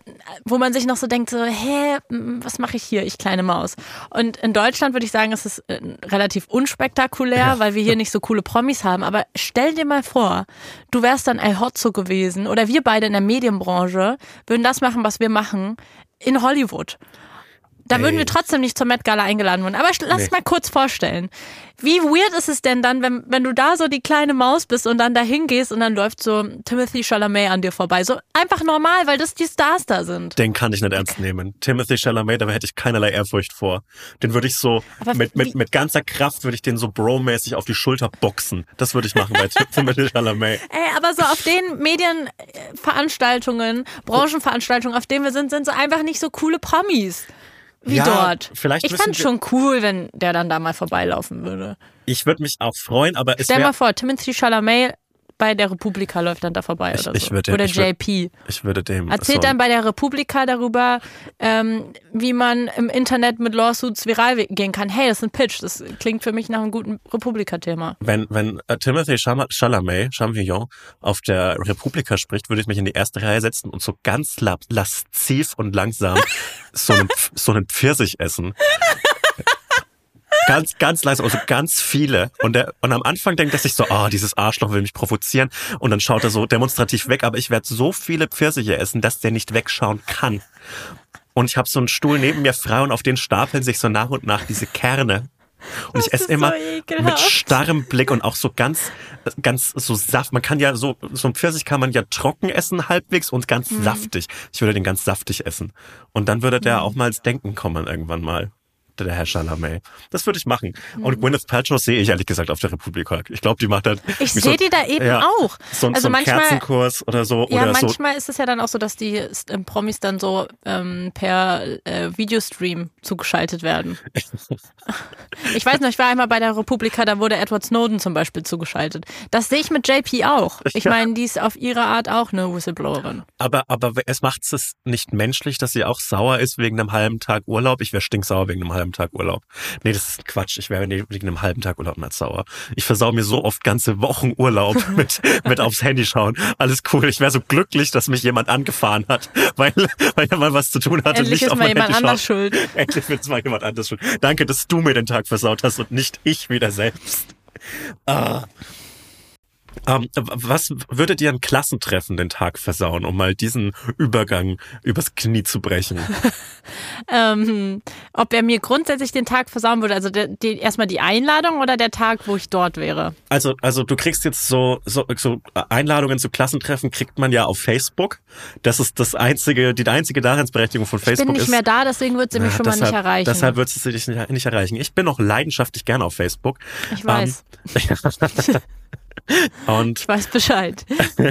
Speaker 1: wo man sich noch so denkt, so, hä, was mache ich hier, ich kleine Maus. Und in Deutschland würde ich sagen, ist es äh, relativ unspektakulär, weil wir hier nicht so coole Promis haben. Aber stell dir mal vor, du wärst dann El Hotzo gewesen oder wir beide in der Medienbranche würden das machen, was wir machen, in Hollywood. Da würden wir trotzdem nicht zur Met Gala eingeladen werden. Aber lass
Speaker 2: Nee.
Speaker 1: mal kurz vorstellen. Wie weird ist es denn dann, wenn, wenn du da so die kleine Maus bist und dann da hingehst und dann läuft so Timothy Chalamet an dir vorbei. So einfach normal, weil das die Stars da sind.
Speaker 2: Den kann ich nicht ernst nehmen. Timothy Chalamet, da hätte ich keinerlei Ehrfurcht vor. Den würde ich so,
Speaker 1: Aber
Speaker 2: mit, mit, mit ganzer Kraft würde ich den so bro-mäßig auf die Schulter boxen. Das würde ich machen bei Timothy Chalamet.
Speaker 1: Ey, aber so auf den Medienveranstaltungen, Branchenveranstaltungen, auf denen wir sind, sind so einfach nicht so coole Promis. Wie
Speaker 2: Ja,
Speaker 1: dort.
Speaker 2: vielleicht
Speaker 1: ich fand schon cool, wenn der dann da mal vorbeilaufen würde.
Speaker 2: Ich würde mich auch freuen, aber es
Speaker 1: Stell mal vor, Timothy Chalamet bei der Republika läuft dann da vorbei
Speaker 2: Ich-
Speaker 1: oder
Speaker 2: ich
Speaker 1: so.
Speaker 2: würde-
Speaker 1: oder
Speaker 2: ich
Speaker 1: JP.
Speaker 2: ich würde dem
Speaker 1: Erzählt
Speaker 2: so,
Speaker 1: dann bei der Republika darüber, ähm, wie man im Internet mit Lawsuits viral gehen kann. Hey, das ist ein Pitch. Das klingt für mich nach einem guten Republika-Thema.
Speaker 2: wenn, wenn äh, Timothy Chalamet, Champignon, auf der Republika spricht, würde ich mich in die erste Reihe setzen und so ganz la lasziv und langsam so einen, so einen Pfirsich essen. Ganz, ganz leise, also ganz viele. Und, der, und am Anfang denkt er sich so, ah, dieses Arschloch will mich provozieren. Und dann schaut er so demonstrativ weg. Aber ich werde so viele Pfirsiche essen, dass der nicht wegschauen kann. Und ich habe so einen Stuhl neben mir frei und auf den stapeln sich so nach und nach diese Kerne. Und ich
Speaker 1: Das
Speaker 2: esse
Speaker 1: ist
Speaker 2: immer
Speaker 1: so
Speaker 2: mit starrem Blick und auch so ganz, ganz so Saft. Man kann ja so, so ein Pfirsich kann man ja trocken essen halbwegs und ganz
Speaker 1: Mhm.
Speaker 2: saftig. Ich würde den ganz saftig essen. Und dann würde der auch mal ins Denken kommen irgendwann mal. Der Herr Chalamet. Das würde ich machen.
Speaker 1: Mhm.
Speaker 2: Und Gwyneth Paltrow sehe ich ehrlich gesagt auf der Republika. Ich glaube, die macht halt.
Speaker 1: Ich sehe die da eben
Speaker 2: ja,
Speaker 1: auch.
Speaker 2: So,
Speaker 1: Also
Speaker 2: so
Speaker 1: manchmal-
Speaker 2: Kerzenkurs oder so.
Speaker 1: Ja,
Speaker 2: oder so.
Speaker 1: manchmal ist es ja dann auch so, dass die ähm, Promis dann so ähm, per äh, Videostream zugeschaltet werden. Ich weiß noch, ich war einmal bei der Republika, da wurde Edward Snowden zum Beispiel zugeschaltet. Das sehe ich mit JP auch. Ich
Speaker 2: Ja.
Speaker 1: meine, die ist auf ihre Art auch eine Whistleblowerin.
Speaker 2: Aber, aber es macht es nicht menschlich, dass sie auch sauer ist wegen einem halben Tag Urlaub. Ich wäre stinksauer wegen einem halben halben Tag Urlaub. Nee, das ist Quatsch. Ich wäre wegen einem halben Tag Urlaub nicht sauer. Ich versau mir so oft ganze Wochen Urlaub mit, mit aufs Handy schauen. Alles cool. Ich wäre so glücklich, dass mich jemand angefahren hat, weil, weil er mal was zu tun hatte.
Speaker 1: Endlich
Speaker 2: nicht
Speaker 1: ist
Speaker 2: auf
Speaker 1: mal
Speaker 2: mein
Speaker 1: jemand
Speaker 2: Handy
Speaker 1: anders
Speaker 2: schauen.
Speaker 1: schuld.
Speaker 2: Endlich wird es mal jemand anders schuld. Danke, dass du mir den Tag versaut hast und nicht ich wieder selbst. Ah. Ähm, was würde dir ein Klassentreffen den Tag versauen, um mal diesen Übergang übers Knie zu brechen?
Speaker 1: Ähm, ob er mir grundsätzlich den Tag versauen würde, also der, die, erstmal die Einladung oder der Tag, wo ich dort wäre.
Speaker 2: Also, also du kriegst jetzt so, so, so Einladungen zu Klassentreffen kriegt man ja auf Facebook. Das ist das einzige, die einzige Daseinsberechtigung von
Speaker 1: Ich
Speaker 2: Facebook
Speaker 1: bin nicht
Speaker 2: ist.
Speaker 1: mehr da, deswegen wird sie mich
Speaker 2: Ja,
Speaker 1: schon mal
Speaker 2: deshalb,
Speaker 1: nicht erreichen.
Speaker 2: Deshalb wird es dich nicht, nicht erreichen. Ich bin noch leidenschaftlich gern auf Facebook.
Speaker 1: ich weiß.
Speaker 2: Ähm, und
Speaker 1: ich weiß Bescheid.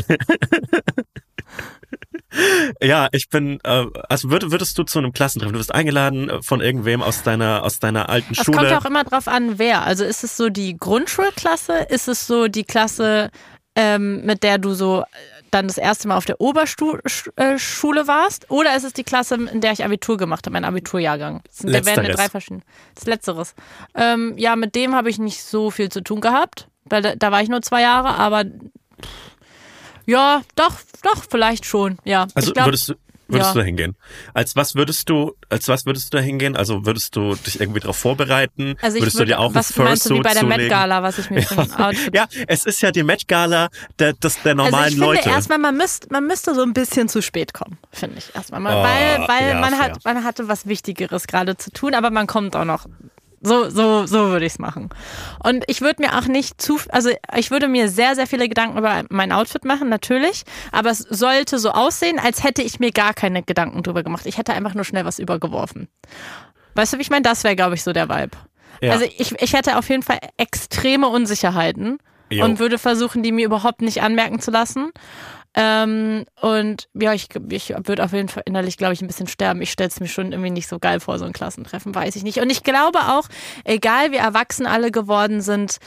Speaker 2: ja, ich bin, äh, also würd, würdest du zu einem Klassentreffen, du wirst eingeladen äh, von irgendwem aus deiner, aus deiner alten
Speaker 1: Es
Speaker 2: Schule.
Speaker 1: kommt ja auch immer drauf an, wer. Also ist es so die Grundschulklasse? Ist es so die Klasse, ähm, mit der du so äh, dann das erste Mal auf der Oberschule warst? Oder ist es die Klasse, in der ich Abitur gemacht habe, mein Abiturjahrgang? Das sind, da werden drei verschiedene. Das Letzteres. Ähm, ja, mit dem habe ich nicht so viel zu tun gehabt, weil da, da war ich nur zwei Jahre, aber ja, doch, doch, vielleicht schon. Ja.
Speaker 2: Also
Speaker 1: glaub,
Speaker 2: würdest du würdest
Speaker 1: ja.
Speaker 2: du da hingehen? Als was würdest du als was würdest du da hingehen? Also würdest du dich irgendwie darauf vorbereiten?
Speaker 1: also
Speaker 2: würdest
Speaker 1: würde,
Speaker 2: du dir auch
Speaker 1: was
Speaker 2: ein
Speaker 1: meinst du wie bei der Met? Gala, was ich mir für ein Outfit
Speaker 2: Ja, es ist ja die Met Gala der, des, der normalen
Speaker 1: also ich
Speaker 2: Leute.
Speaker 1: finde erstmal, man müsste, man müsste so ein bisschen zu spät kommen, finde ich erstmal. mal.
Speaker 2: Oh,
Speaker 1: weil weil
Speaker 2: ja,
Speaker 1: man,
Speaker 2: fair.
Speaker 1: hat, man hatte was Wichtigeres gerade zu tun, aber man kommt auch noch. So, so, so würde ich es machen. Und ich würde mir auch nicht zu, also ich würde mir sehr, sehr viele Gedanken über mein Outfit machen, natürlich. Aber es sollte so aussehen, als hätte ich mir gar keine Gedanken drüber gemacht. Ich hätte einfach nur schnell was übergeworfen. Weißt du, wie ich meine? Das wäre, glaube ich, so der Vibe.
Speaker 2: Ja.
Speaker 1: Also ich, ich hätte auf jeden Fall extreme Unsicherheiten
Speaker 2: Jo.
Speaker 1: und würde versuchen, die mir überhaupt nicht anmerken zu lassen. Ähm, und ja, ich, ich würde auf jeden Fall innerlich, glaube ich, ein bisschen sterben. Ich stelle es mir schon irgendwie nicht so geil vor, so ein Klassentreffen, weiß ich nicht. Und ich glaube auch, egal wie erwachsen alle geworden sind,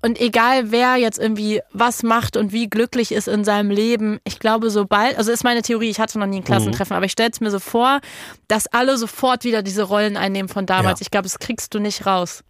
Speaker 1: und egal wer jetzt irgendwie was macht und wie glücklich ist in seinem Leben, ich glaube, sobald, also ist meine Theorie, ich hatte noch nie ein Klassentreffen, aber ich stelle es mir so vor, dass alle sofort wieder diese Rollen einnehmen von damals.
Speaker 2: Ja.
Speaker 1: Ich glaube, das kriegst du nicht raus.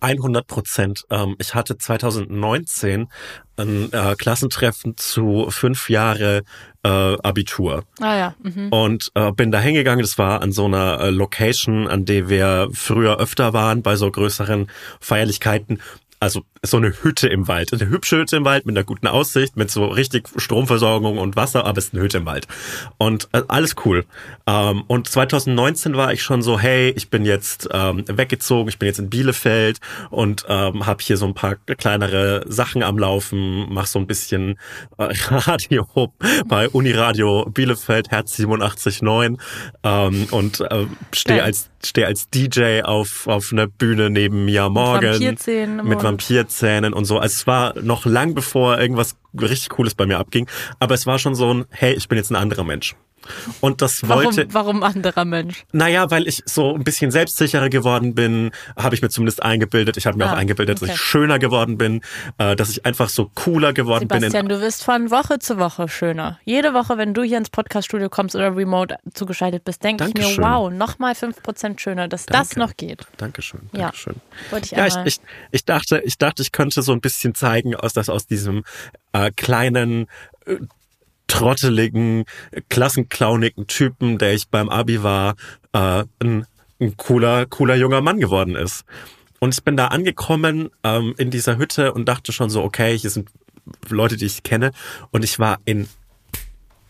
Speaker 2: 100 Prozent. Ähm, ich hatte 2019 ein äh, Klassentreffen zu fünf Jahre äh, Abitur.
Speaker 1: Ah ja. Mhm.
Speaker 2: Und äh, bin da hingegangen. Das war an so einer äh, Location, an der wir früher öfter waren, bei so größeren Feierlichkeiten. Also so eine Hütte im Wald. Eine hübsche Hütte im Wald mit einer guten Aussicht, mit so richtig Stromversorgung und Wasser, aber es ist eine Hütte im Wald. Und äh, alles cool. Ähm, und 2019 war ich schon so, hey, ich bin jetzt ähm, weggezogen, ich bin jetzt in Bielefeld und ähm, habe hier so ein paar kleinere Sachen am Laufen, mach so ein bisschen äh, Radio bei Uniradio Bielefeld, Herz 87.9 ähm, und äh, stehe als stehe als DJ auf auf einer Bühne neben Mia Morgan
Speaker 1: Vampirzähnen im
Speaker 2: mit. Vampirzähnen und so. Also es war noch lang bevor irgendwas richtig Cooles bei mir abging, aber es war schon so ein hey, ich bin jetzt ein anderer Mensch. Und das wollte
Speaker 1: Warum, warum anderer Mensch?
Speaker 2: naja, weil ich so ein bisschen selbstsicherer geworden bin, habe ich mir zumindest eingebildet. Ich habe mir
Speaker 1: Ah,
Speaker 2: auch eingebildet, dass
Speaker 1: okay.
Speaker 2: ich schöner geworden bin, äh, dass ich einfach so cooler geworden bin.
Speaker 1: Sebastian, du wirst von Woche zu Woche schöner. Jede Woche, wenn du hier ins Podcaststudio kommst oder remote zugeschaltet bist, denke ich mir, wow, nochmal 5% schöner, dass das
Speaker 2: Danke.
Speaker 1: noch geht.
Speaker 2: Dankeschön,
Speaker 1: Ja.
Speaker 2: Dankeschön.
Speaker 1: Wollte ich
Speaker 2: Ja, ich, ich, ich dachte, ich dachte, ich könnte so ein bisschen zeigen, aus dass aus diesem äh, kleinen äh, trotteligen, klassenclownigen Typen, der ich beim Abi war, äh, ein, ein cooler, cooler junger Mann geworden ist. Und ich bin da angekommen ähm, in dieser Hütte und dachte schon so, okay, hier sind Leute, die ich kenne. Und ich war in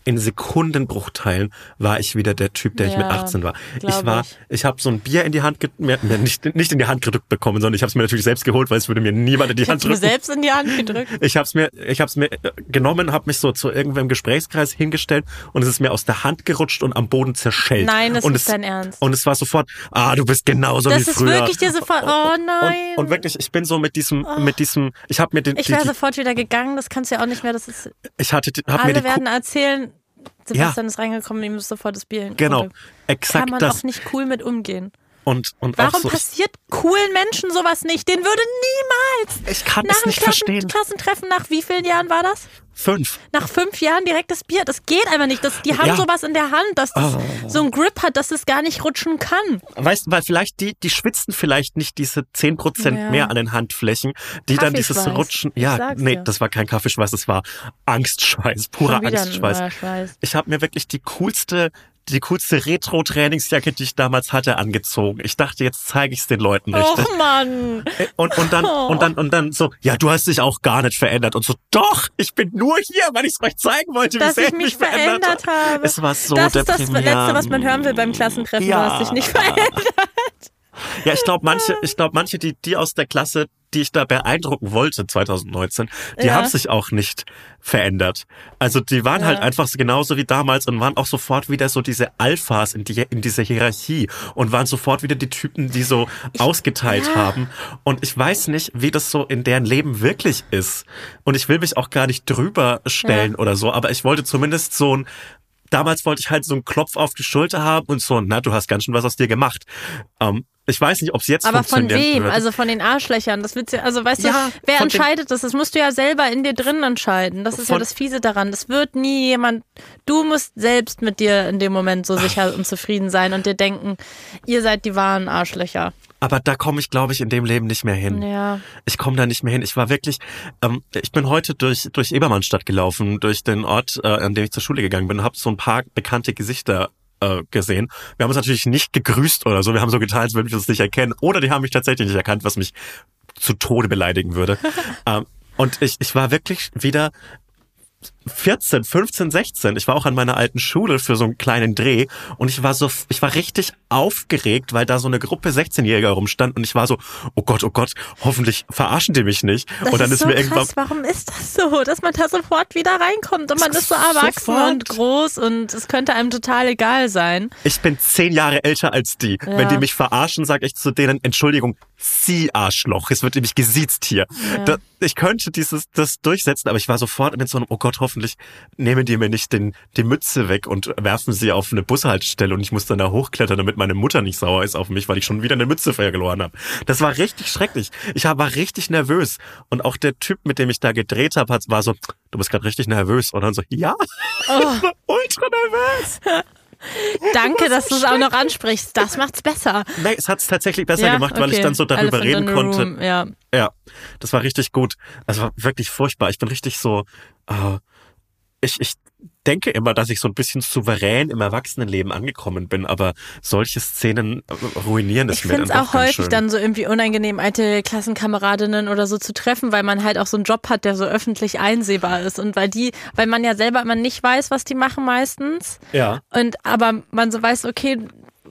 Speaker 2: in Sekundenbruchteilen war ich wieder der Typ, der ich mit
Speaker 1: Ja,
Speaker 2: 18 war. Ich war,
Speaker 1: ich.
Speaker 2: ich habe so ein Bier in die Hand, mir, mir nicht, nicht in die Hand gedrückt bekommen, sondern ich habe es mir natürlich selbst geholt, weil es würde mir niemand in die
Speaker 1: Ich
Speaker 2: Hand
Speaker 1: hab's mir
Speaker 2: drücken.
Speaker 1: selbst in die Hand gedrückt.
Speaker 2: Ich habe es mir, ich habe es mir äh, genommen, habe mich so zu irgendeinem Gesprächskreis hingestellt und es ist mir aus der Hand gerutscht und am Boden zerschellt.
Speaker 1: Nein, das
Speaker 2: und
Speaker 1: ist
Speaker 2: es,
Speaker 1: dein Ernst.
Speaker 2: Und es war sofort, ah, du bist genauso
Speaker 1: Das
Speaker 2: wie
Speaker 1: ist
Speaker 2: früher.
Speaker 1: wirklich dir sofort, oh nein.
Speaker 2: Und, und wirklich, ich bin so mit diesem, mit diesem, ich habe mir den,
Speaker 1: ich wäre sofort wieder gegangen, das kannst du ja auch nicht mehr. Das ist,
Speaker 2: ich hatte, hab mir die,
Speaker 1: werden erzählen, Sebastian ist reingekommen, ihm ist sofort das Bier hin.
Speaker 2: genau,
Speaker 1: Kann
Speaker 2: exakt
Speaker 1: man
Speaker 2: das.
Speaker 1: auch nicht cool mit umgehen.
Speaker 2: Und, und
Speaker 1: Warum
Speaker 2: auch so,
Speaker 1: passiert coolen Menschen sowas nicht? Den würde niemals
Speaker 2: ich kann
Speaker 1: nach
Speaker 2: es
Speaker 1: einem
Speaker 2: nicht
Speaker 1: Klassen
Speaker 2: verstehen.
Speaker 1: Klassentreffen nach wie vielen Jahren war das?
Speaker 2: Fünf.
Speaker 1: Nach fünf Jahren direkt das Bier. Das geht einfach nicht. Das, die haben
Speaker 2: Ja.
Speaker 1: sowas in der Hand, dass das
Speaker 2: Oh.
Speaker 1: so ein Grip hat, dass es gar nicht rutschen kann.
Speaker 2: Weißt du, weil vielleicht die, die schwitzen vielleicht nicht diese 10%
Speaker 1: Ja.
Speaker 2: mehr an den Handflächen, die dann dieses. Rutschen. Ja, nee,
Speaker 1: dir.
Speaker 2: das war kein Kaffeeschweiß, das war Angstschweiß, purer Angstschweiß. Ich habe mir wirklich die coolste, die coolste Retro-Trainingsjacke, die ich damals hatte, angezogen. Ich dachte, jetzt zeige ich es den Leuten richtig.
Speaker 1: Och Mann.
Speaker 2: Und, und dann,
Speaker 1: Oh.
Speaker 2: und dann, und dann so, ja, du hast dich auch gar nicht verändert. Und so, doch, ich bin nur hier, weil ich es euch zeigen wollte, wie sehr
Speaker 1: ich mich verändert habe.
Speaker 2: Es war so
Speaker 1: das ist das. Letzte, was man hören will beim Klassentreffen. Du
Speaker 2: Ja.
Speaker 1: hast dich nicht verändert.
Speaker 2: Ja, ich glaube, manche, ich glaube, manche, die, die aus der Klasse, die ich da beeindrucken wollte 2019, die
Speaker 1: Ja.
Speaker 2: haben sich auch nicht verändert. Also die waren halt
Speaker 1: Ja.
Speaker 2: einfach so genauso wie damals und waren auch sofort wieder so diese Alphas in, die, in dieser Hierarchie und waren sofort wieder die Typen, die so ausgeteilt
Speaker 1: ja.
Speaker 2: haben. Und ich weiß nicht, wie das so in deren Leben wirklich ist. Und ich will mich auch gar nicht drüber stellen oder so, aber ich wollte zumindest so ein damals wollte ich halt so einen Klopf auf die Schulter haben und so, na, du hast ganz schön was aus dir gemacht. Ähm, ich weiß nicht, ob es jetzt
Speaker 1: Aber von wem?
Speaker 2: würde.
Speaker 1: Also von den Arschlöchern. Das wird's ja, also weißt
Speaker 2: Ja,
Speaker 1: du, wer entscheidet das? Das musst du ja selber in dir drin entscheiden. Das ist ja das Fiese daran. Das wird nie jemand, du musst selbst mit dir in dem Moment so sicher und zufrieden sein und dir denken, ihr seid die wahren Arschlöcher.
Speaker 2: Aber da komme ich, glaube ich, in dem Leben nicht mehr hin.
Speaker 1: Ja.
Speaker 2: Ich komme da nicht mehr hin. Ich war wirklich, ähm, ich bin heute durch, durch Ebermannstadt gelaufen, durch den Ort, äh, an dem ich zur Schule gegangen bin, habe so ein paar bekannte Gesichter äh, gesehen. Wir haben uns natürlich nicht gegrüßt oder so. Wir haben so getan, als würden wir uns nicht erkennen. Oder die haben mich tatsächlich nicht erkannt, was mich zu Tode beleidigen würde. ähm, und ich, ich war wirklich wieder 14, 15, 16. Ich war auch an meiner alten Schule für so einen kleinen Dreh und ich war so, ich war richtig aufgeregt, weil da so eine Gruppe 16-Jähriger rumstand und ich war so, oh Gott, oh Gott, hoffentlich verarschen die mich nicht.
Speaker 1: Das
Speaker 2: und dann
Speaker 1: ist,
Speaker 2: ist
Speaker 1: so
Speaker 2: mir irgendwann,
Speaker 1: krass. Warum ist das so, dass man da sofort wieder reinkommt und man ist so erwachsen
Speaker 2: Sofort.
Speaker 1: und groß und es könnte einem total egal sein.
Speaker 2: ich bin zehn Jahre älter als die.
Speaker 1: Ja.
Speaker 2: Wenn die mich verarschen, sage ich zu denen, Entschuldigung, Sie Arschloch. Es wird nämlich gesiezt hier. Da, ich könnte dieses, das durchsetzen, aber ich war sofort mit so einem, oh Gott, hoffentlich nehmen die mir nicht den, die Mütze weg und werfen sie auf eine Bushaltestelle und ich muss dann da hochklettern, damit meine Mutter nicht sauer ist auf mich, weil ich schon wieder eine Mütze verloren habe. Das war richtig schrecklich. Ich war richtig nervös. Und auch der Typ, mit dem ich da gedreht habe, war so, du bist gerade richtig nervös. Und dann so, ja,
Speaker 1: Oh.
Speaker 2: ich war ultra nervös.
Speaker 1: Danke, dass du es auch noch ansprichst. Das macht's besser.
Speaker 2: Nee, es hat es tatsächlich besser
Speaker 1: Ja,
Speaker 2: gemacht, weil ich
Speaker 1: okay.
Speaker 2: dann so darüber
Speaker 1: Elephant
Speaker 2: reden konnte.
Speaker 1: room, Ja.
Speaker 2: Ja, das war richtig gut. Das war wirklich furchtbar. Ich bin richtig so, äh, ich, ich denke immer, dass ich so ein bisschen souverän im Erwachsenenleben angekommen bin, aber solche Szenen äh, ruinieren es
Speaker 1: Ich
Speaker 2: mir
Speaker 1: finde
Speaker 2: dann
Speaker 1: es auch häufig
Speaker 2: schön.
Speaker 1: dann so irgendwie unangenehm, alte Klassenkameradinnen oder so zu treffen, weil man halt auch so einen Job hat, der so öffentlich einsehbar ist und weil die, weil man ja selber immer nicht weiß, was die machen meistens.
Speaker 2: Ja.
Speaker 1: Und aber man so weiß, okay,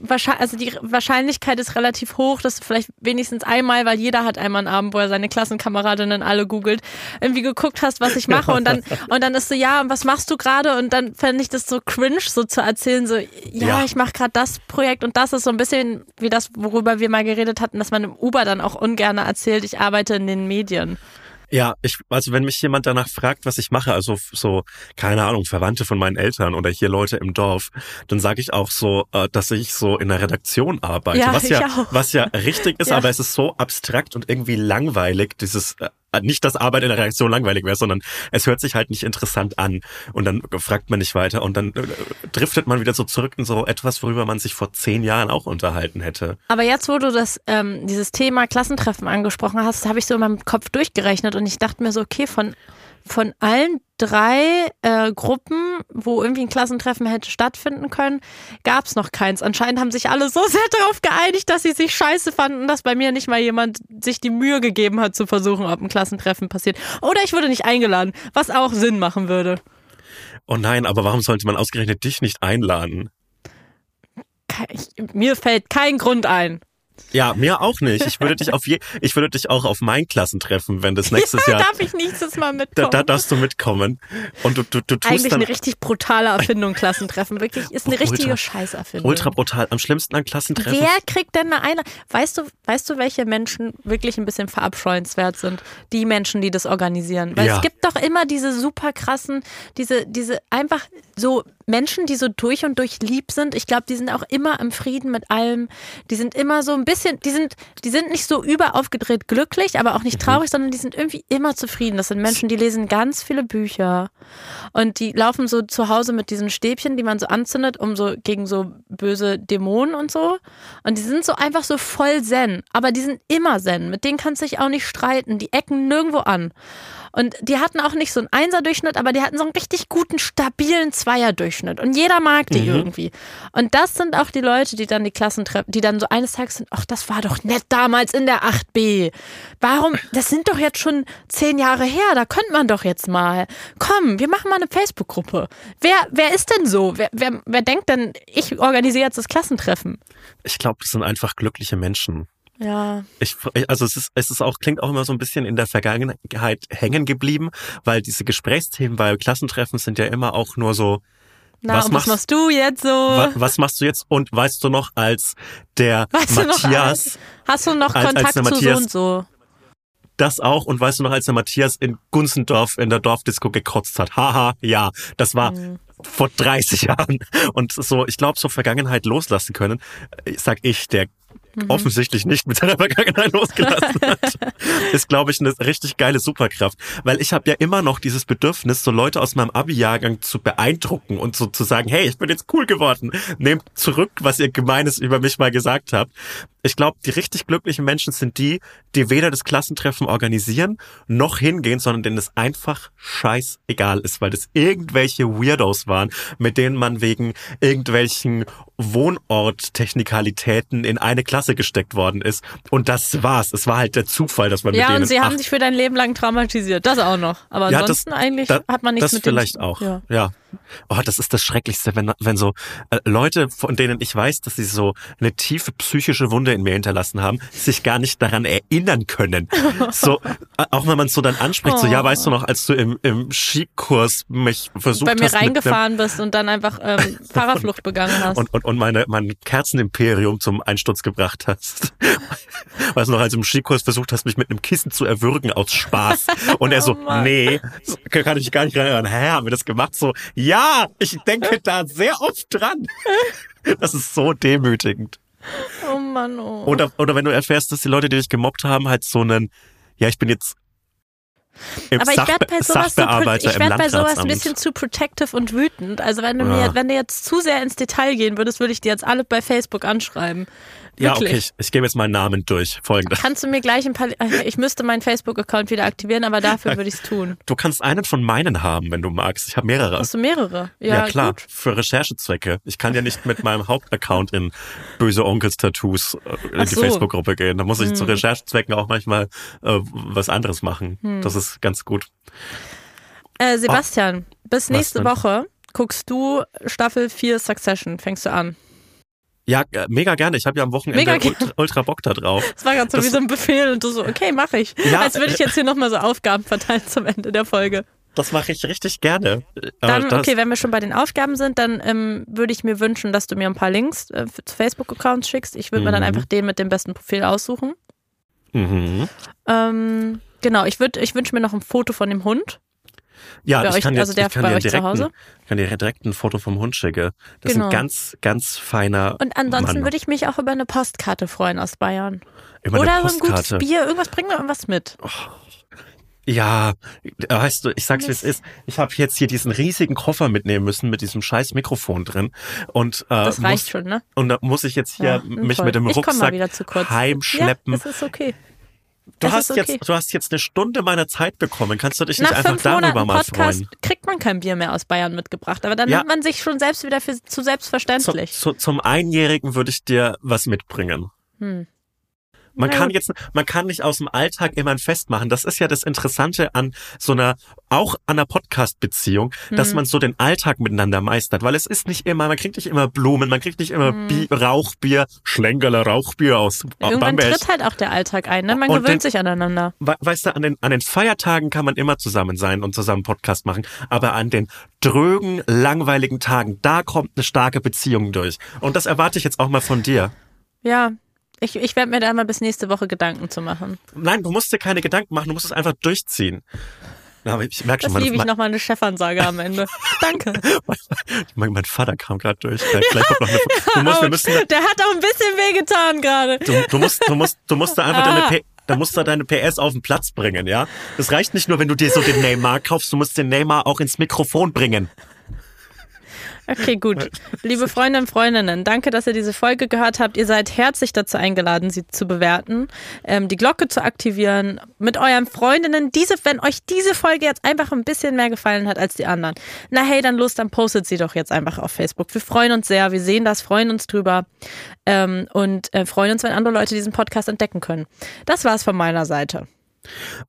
Speaker 1: wahrscheinlich, also die Wahrscheinlichkeit ist relativ hoch, dass du vielleicht wenigstens einmal, weil jeder hat einmal einen Abend, wo er seine Klassenkameradinnen alle googelt, irgendwie geguckt hast, was ich mache und dann und dann ist so, ja, und was machst du gerade? Und dann fände ich das so cringe, so zu erzählen, so, ja,
Speaker 2: Ja.
Speaker 1: ich mache gerade das Projekt und das ist so ein bisschen wie das, worüber wir mal geredet hatten, dass man im Uber dann auch ungern erzählt, ich arbeite in den Medien.
Speaker 2: Ja, ich, also wenn mich jemand danach fragt, was ich mache, also so, keine Ahnung, Verwandte von meinen Eltern oder hier Leute im Dorf, dann sage ich auch so, äh, dass ich so in der Redaktion arbeite.
Speaker 1: Ja,
Speaker 2: was ja,
Speaker 1: auch.
Speaker 2: was ja richtig ist,
Speaker 1: Ja.
Speaker 2: aber es ist so abstrakt und irgendwie langweilig, dieses, äh, nicht, dass Arbeit in der Redaktion langweilig wäre, sondern es hört sich halt nicht interessant an. Und dann fragt man nicht weiter und dann äh, driftet man wieder so zurück in so etwas, worüber man sich vor zehn Jahren auch unterhalten hätte.
Speaker 1: Aber jetzt, wo du das, ähm, dieses Thema Klassentreffen angesprochen hast, habe ich so in meinem Kopf durchgerechnet und ich dachte mir so, okay, von, von allen drei äh, Gruppen, wo irgendwie ein Klassentreffen hätte stattfinden können, gab es noch keins. Anscheinend haben sich alle so sehr darauf geeinigt, dass sie sich scheiße fanden, dass bei mir nicht mal jemand sich die Mühe gegeben hat, zu versuchen, ob ein Klassentreffen passiert. Oder ich wurde nicht eingeladen, was auch Sinn machen würde.
Speaker 2: Oh nein, aber warum sollte man ausgerechnet dich nicht einladen?
Speaker 1: Ich, mir fällt kein Grund ein.
Speaker 2: Ja, mir auch nicht. Ich würde dich auf je, ich würde dich auch auf mein Klassentreffen, wenn das nächstes Jahr,
Speaker 1: Darf ich nächstes Mal
Speaker 2: da,
Speaker 1: mitkommen?
Speaker 2: da darfst du mitkommen. Und du, du, du tust
Speaker 1: Eigentlich
Speaker 2: dann
Speaker 1: eine richtig brutale Erfindung, Klassentreffen. Wirklich, ist eine
Speaker 2: Ultra-
Speaker 1: richtige Scheißerfindung.
Speaker 2: ultra brutal. Am schlimmsten an Klassentreffen.
Speaker 1: Wer kriegt denn eine Einladung? Weißt du, weißt du, welche Menschen wirklich ein bisschen verabscheuenswert sind? Die Menschen, die das organisieren. Weil
Speaker 2: Ja.
Speaker 1: es gibt doch immer diese super krassen, diese, diese einfach so Menschen, die so durch und durch lieb sind, ich glaube, die sind auch immer im Frieden mit allem. Die sind immer so ein bisschen, die sind, die sind nicht so überaufgedreht glücklich, aber auch nicht traurig, sondern die sind irgendwie immer zufrieden. Das sind Menschen, die lesen ganz viele Bücher und die laufen so zu Hause mit diesen Stäbchen, die man so anzündet, um so gegen so böse Dämonen und so. Und die sind so einfach so voll Zen, aber die sind immer Zen. Mit denen kannst du dich auch nicht streiten. Die ecken nirgendwo an. Und die hatten auch nicht so einen Einser-Durchschnitt, aber die hatten so einen richtig guten, stabilen Zweier-Durchschnitt. Und jeder mag die
Speaker 2: Mhm.
Speaker 1: irgendwie. Und das sind auch die Leute, die dann die Klassen treffen, die dann so eines Tages sind, ach, das war doch nett damals in der 8b. Warum, das sind doch jetzt schon zehn Jahre her, da könnte man doch jetzt mal. Komm, wir machen mal eine Facebook-Gruppe. Wer, wer ist denn so? Wer, wer, wer denkt denn, ich organisiere jetzt das Klassentreffen?
Speaker 2: Ich glaube, das sind einfach glückliche Menschen.
Speaker 1: Ja.
Speaker 2: Ich, also es ist, es ist auch, klingt auch immer so ein bisschen in der Vergangenheit hängen geblieben, weil diese Gesprächsthemen bei Klassentreffen sind ja immer auch nur so,
Speaker 1: Na,
Speaker 2: Was
Speaker 1: und was
Speaker 2: machst-
Speaker 1: machst du jetzt so?
Speaker 2: wa, was machst du jetzt? Und weißt du noch, als der
Speaker 1: Weißt du noch,
Speaker 2: Matthias,
Speaker 1: Hast du noch
Speaker 2: als- als
Speaker 1: Kontakt
Speaker 2: der
Speaker 1: zu so
Speaker 2: Matthias-
Speaker 1: und so?
Speaker 2: das auch, und weißt du noch, als der Matthias in Gunzendorf in der Dorfdisco gekotzt hat? Haha, ja, das war
Speaker 1: Mhm.
Speaker 2: vor 30 Jahren. Und so, ich glaube, so Vergangenheit loslassen können, äh, sag ich, der
Speaker 1: Mhm.
Speaker 2: offensichtlich nicht mit seiner Vergangenheit losgelassen hat, ist, glaube ich, eine richtig geile Superkraft. Weil ich habe ja immer noch dieses Bedürfnis, so Leute aus meinem Abi-Jahrgang zu beeindrucken und so zu sagen, hey, ich bin jetzt cool geworden. Nehmt zurück, was ihr Gemeines über mich mal gesagt habt. Ich glaube, die richtig glücklichen Menschen sind die, die weder das Klassentreffen organisieren, noch hingehen, sondern denen es einfach scheißegal ist, weil das irgendwelche Weirdos waren, mit denen man wegen irgendwelchen Wohnorttechnikalitäten in eine Klasse gesteckt worden ist. Und das war's. Es war halt der Zufall, dass man mit
Speaker 1: Ja,
Speaker 2: denen
Speaker 1: und sie haben sich für dein Leben lang traumatisiert. Das auch noch. Aber
Speaker 2: Ja,
Speaker 1: ansonsten eigentlich
Speaker 2: da-
Speaker 1: hat man nichts
Speaker 2: das
Speaker 1: mit denen
Speaker 2: vielleicht auch.
Speaker 1: Ja.
Speaker 2: Ja. Oh, das ist das Schrecklichste, wenn, wenn so äh, Leute, von denen ich weiß, dass sie so eine tiefe psychische Wunde in mir hinterlassen haben, sich gar nicht daran erinnern können. So, äh, auch wenn man es so dann anspricht, so, ja, weißt du noch, als du im, im Skikurs mich versucht
Speaker 1: Bei mir
Speaker 2: hast,
Speaker 1: reingefahren bist und dann einfach ähm, Fahrerflucht begangen hast.
Speaker 2: und, und, und meine, mein Kerzenimperium zum Einsturz gebracht hast. Weißt du noch, als du im Skikurs versucht hast, mich mit einem Kissen zu erwürgen aus Spaß. Und er so,
Speaker 1: Oh
Speaker 2: nee, kann ich mich gar nicht erinnern. Hä, haben wir das gemacht? So, ja, ich denke da sehr oft dran. Das ist so demütigend.
Speaker 1: oh Mann, oh.
Speaker 2: Oder, oder wenn du erfährst, dass die Leute, die dich gemobbt haben, halt so einen, ja, ich bin jetzt im
Speaker 1: Aber ich
Speaker 2: Sach
Speaker 1: werde bei sowas, so, ich werd bei sowas ein bisschen zu protective und wütend. Also wenn du mir,
Speaker 2: Ja.
Speaker 1: wenn du jetzt zu sehr ins Detail gehen würdest, würde ich dir jetzt alle bei Facebook anschreiben.
Speaker 2: Ja,
Speaker 1: Wirklich.
Speaker 2: okay, ich, ich gebe jetzt meinen Namen durch. Folgendes.
Speaker 1: Kannst du mir gleich ein paar, ich müsste meinen Facebook-Account wieder aktivieren, aber dafür würde ich es tun.
Speaker 2: Du kannst einen von meinen haben, wenn du magst. Ich habe mehrere.
Speaker 1: Hast du mehrere? Ja,
Speaker 2: Ja, klar,
Speaker 1: Gut.
Speaker 2: für Recherchezwecke. Ich kann ja nicht mit meinem Hauptaccount in böse Onkels-Tattoos äh, in
Speaker 1: Ach
Speaker 2: die
Speaker 1: so. Hm.
Speaker 2: Facebook-Gruppe gehen. Da muss ich zu Recherchezwecken auch manchmal äh, was anderes machen.
Speaker 1: Hm.
Speaker 2: Das ist ganz gut.
Speaker 1: Äh, Sebastian, bis nächste? Woche guckst du Staffel 4 Succession. Fängst du an?
Speaker 2: Ja, äh, mega gerne. Ich habe ja am Wochenende ultra, ultra Bock da drauf.
Speaker 1: Das war gerade so
Speaker 2: Das-
Speaker 1: wie so ein Befehl und du so, okay, mach ich.
Speaker 2: Ja,
Speaker 1: Als würde ich jetzt hier nochmal so Aufgaben verteilen zum Ende der Folge.
Speaker 2: Das mache ich richtig gerne. Äh,
Speaker 1: Dann, okay, wenn wir schon bei den Aufgaben sind, dann ähm, würde ich mir wünschen, dass du mir ein paar Links äh, zu Facebook-Accounts schickst. Ich würde mir dann
Speaker 2: Mhm.
Speaker 1: einfach den mit dem besten Profil aussuchen.
Speaker 2: Mhm.
Speaker 1: Ähm, genau, ich, würd, ich wünsche mir noch ein Foto von dem Hund.
Speaker 2: Ja,
Speaker 1: Bei
Speaker 2: ich
Speaker 1: euch-
Speaker 2: kann
Speaker 1: also
Speaker 2: jetzt,
Speaker 1: der
Speaker 2: ich kann
Speaker 1: bei
Speaker 2: dir
Speaker 1: euch zu
Speaker 2: direkt,
Speaker 1: Hause?
Speaker 2: Ein, kann dir direkt ein Foto vom Hund schicken. Das
Speaker 1: Genau.
Speaker 2: ist ein ganz, ganz feiner
Speaker 1: Und ansonsten
Speaker 2: Mann.
Speaker 1: würde ich mich auch über eine Postkarte freuen aus Bayern.
Speaker 2: Über
Speaker 1: Oder
Speaker 2: eine
Speaker 1: so ein gutes. Bier, irgendwas, bring mir irgendwas mit.
Speaker 2: Ja, weißt du, ich sag's wie es ist. Ich habe jetzt hier diesen riesigen Koffer mitnehmen müssen mit diesem scheiß Mikrofon drin und äh,
Speaker 1: Das reicht
Speaker 2: muss,
Speaker 1: schon, ne?
Speaker 2: und da muss ich jetzt hier
Speaker 1: Ja,
Speaker 2: mich
Speaker 1: toll.
Speaker 2: mit dem
Speaker 1: ich komm mal
Speaker 2: Rucksack
Speaker 1: wieder zu kurz.
Speaker 2: heimschleppen.
Speaker 1: Ja, es ist okay.
Speaker 2: Du hast
Speaker 1: okay.
Speaker 2: jetzt, du hast jetzt eine Stunde meiner Zeit bekommen. Kannst du dich nicht
Speaker 1: Nach
Speaker 2: einfach
Speaker 1: fünf
Speaker 2: darüber
Speaker 1: Monaten
Speaker 2: mal
Speaker 1: Podcast
Speaker 2: freuen?
Speaker 1: kriegt man kein Bier mehr aus Bayern mitgebracht. Aber dann
Speaker 2: Ja.
Speaker 1: nimmt man sich schon selbst wieder für, zu
Speaker 2: Zu,
Speaker 1: selbstverständlich.
Speaker 2: zu, zum Einjährigen würde ich dir was mitbringen.
Speaker 1: Hm.
Speaker 2: Man kann jetzt, man kann nicht aus dem Alltag immer ein Fest machen. Das ist ja das Interessante an so einer, auch an einer Podcast-Beziehung, dass
Speaker 1: Mhm.
Speaker 2: man so den Alltag miteinander meistert, weil es ist nicht immer, man kriegt nicht immer Blumen, man kriegt nicht immer Bi Rauchbier, Schlenkerler Rauchbier aus
Speaker 1: Mhm. Irgendwann
Speaker 2: Bamberg.
Speaker 1: tritt halt auch der Alltag ein. Ne? Man
Speaker 2: Und
Speaker 1: gewöhnt
Speaker 2: den-
Speaker 1: sich aneinander.
Speaker 2: We- Weißt du, an den, an den Feiertagen kann man immer zusammen sein und zusammen Podcast machen, aber an den drögen, langweiligen Tagen, da kommt eine starke Beziehung durch. Und das erwarte ich jetzt auch mal von dir.
Speaker 1: Ja, ich, ich werde mir da mal bis nächste Woche Gedanken zu machen.
Speaker 2: Nein, du musst dir keine Gedanken machen, du musst es einfach durchziehen. Ja, aber ich merke
Speaker 1: Das
Speaker 2: schon,
Speaker 1: liebe ich nochmal eine Chefansage am Ende. Danke.
Speaker 2: mein, mein Vater kam gerade durch. Eine, du musst, wir müssen,
Speaker 1: Der hat auch ein bisschen wehgetan gerade.
Speaker 2: du, du musst, du musst, du musst da einfach
Speaker 1: Ah.
Speaker 2: deine, P, da musst du deine PS auf den Platz bringen, ja? Das reicht nicht nur, wenn du dir so den Neymar kaufst, du musst den Neymar auch ins Mikrofon bringen.
Speaker 1: Okay, gut. Liebe Freunde und Freundinnen, danke, dass ihr diese Folge gehört habt. Ihr seid herzlich dazu eingeladen, sie zu bewerten, ähm, die Glocke zu aktivieren, mit euren Freundinnen. Diese, wenn euch diese Folge jetzt einfach ein bisschen mehr gefallen hat als die anderen, na hey, dann los, dann postet sie doch jetzt einfach auf Facebook. Wir freuen uns sehr, wir sehen das, freuen uns drüber ähm, und äh, freuen uns, wenn andere Leute diesen Podcast entdecken können. Das war's von meiner Seite.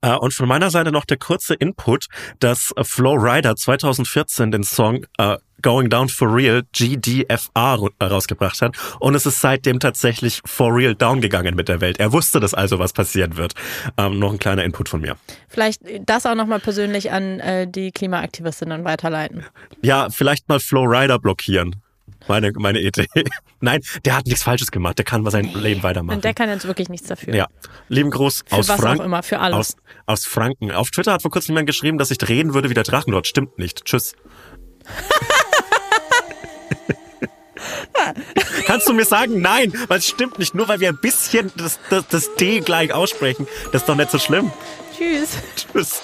Speaker 2: Äh, Und von meiner Seite noch der kurze Input, dass äh, Flo Rida 2014 den Song äh, Going Down for Real GDFR äh, rausgebracht hat und es ist seitdem tatsächlich for real down gegangen mit der Welt. Er wusste das also, was passieren wird. Ähm, noch ein kleiner Input von mir.
Speaker 1: Vielleicht das auch nochmal persönlich an äh, die Klimaaktivistinnen weiterleiten.
Speaker 2: Ja, vielleicht mal Flo Rida blockieren. Meine, meine Idee. Nein, der hat nichts Falsches gemacht. Der kann mal sein Leben weitermachen.
Speaker 1: Und der kann jetzt wirklich nichts dafür.
Speaker 2: Ja, lieben Gruß
Speaker 1: Für
Speaker 2: aus
Speaker 1: was
Speaker 2: Franken.
Speaker 1: auch immer, für alles.
Speaker 2: Aus, aus Franken. Auf Twitter hat vor kurzem jemand geschrieben, dass ich reden würde wie der Drachenlord. Stimmt nicht. Tschüss. Kannst du mir sagen, nein, weil es stimmt nicht. Nur weil wir ein bisschen das, das, das D gleich aussprechen, das ist doch nicht so schlimm.
Speaker 1: Tschüss.
Speaker 2: Tschüss.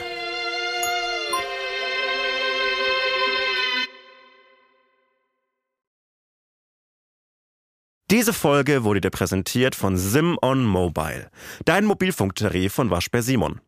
Speaker 4: Diese Folge wurde dir präsentiert von Sim on Mobile, dein Mobilfunktarif von Waschbär Simon.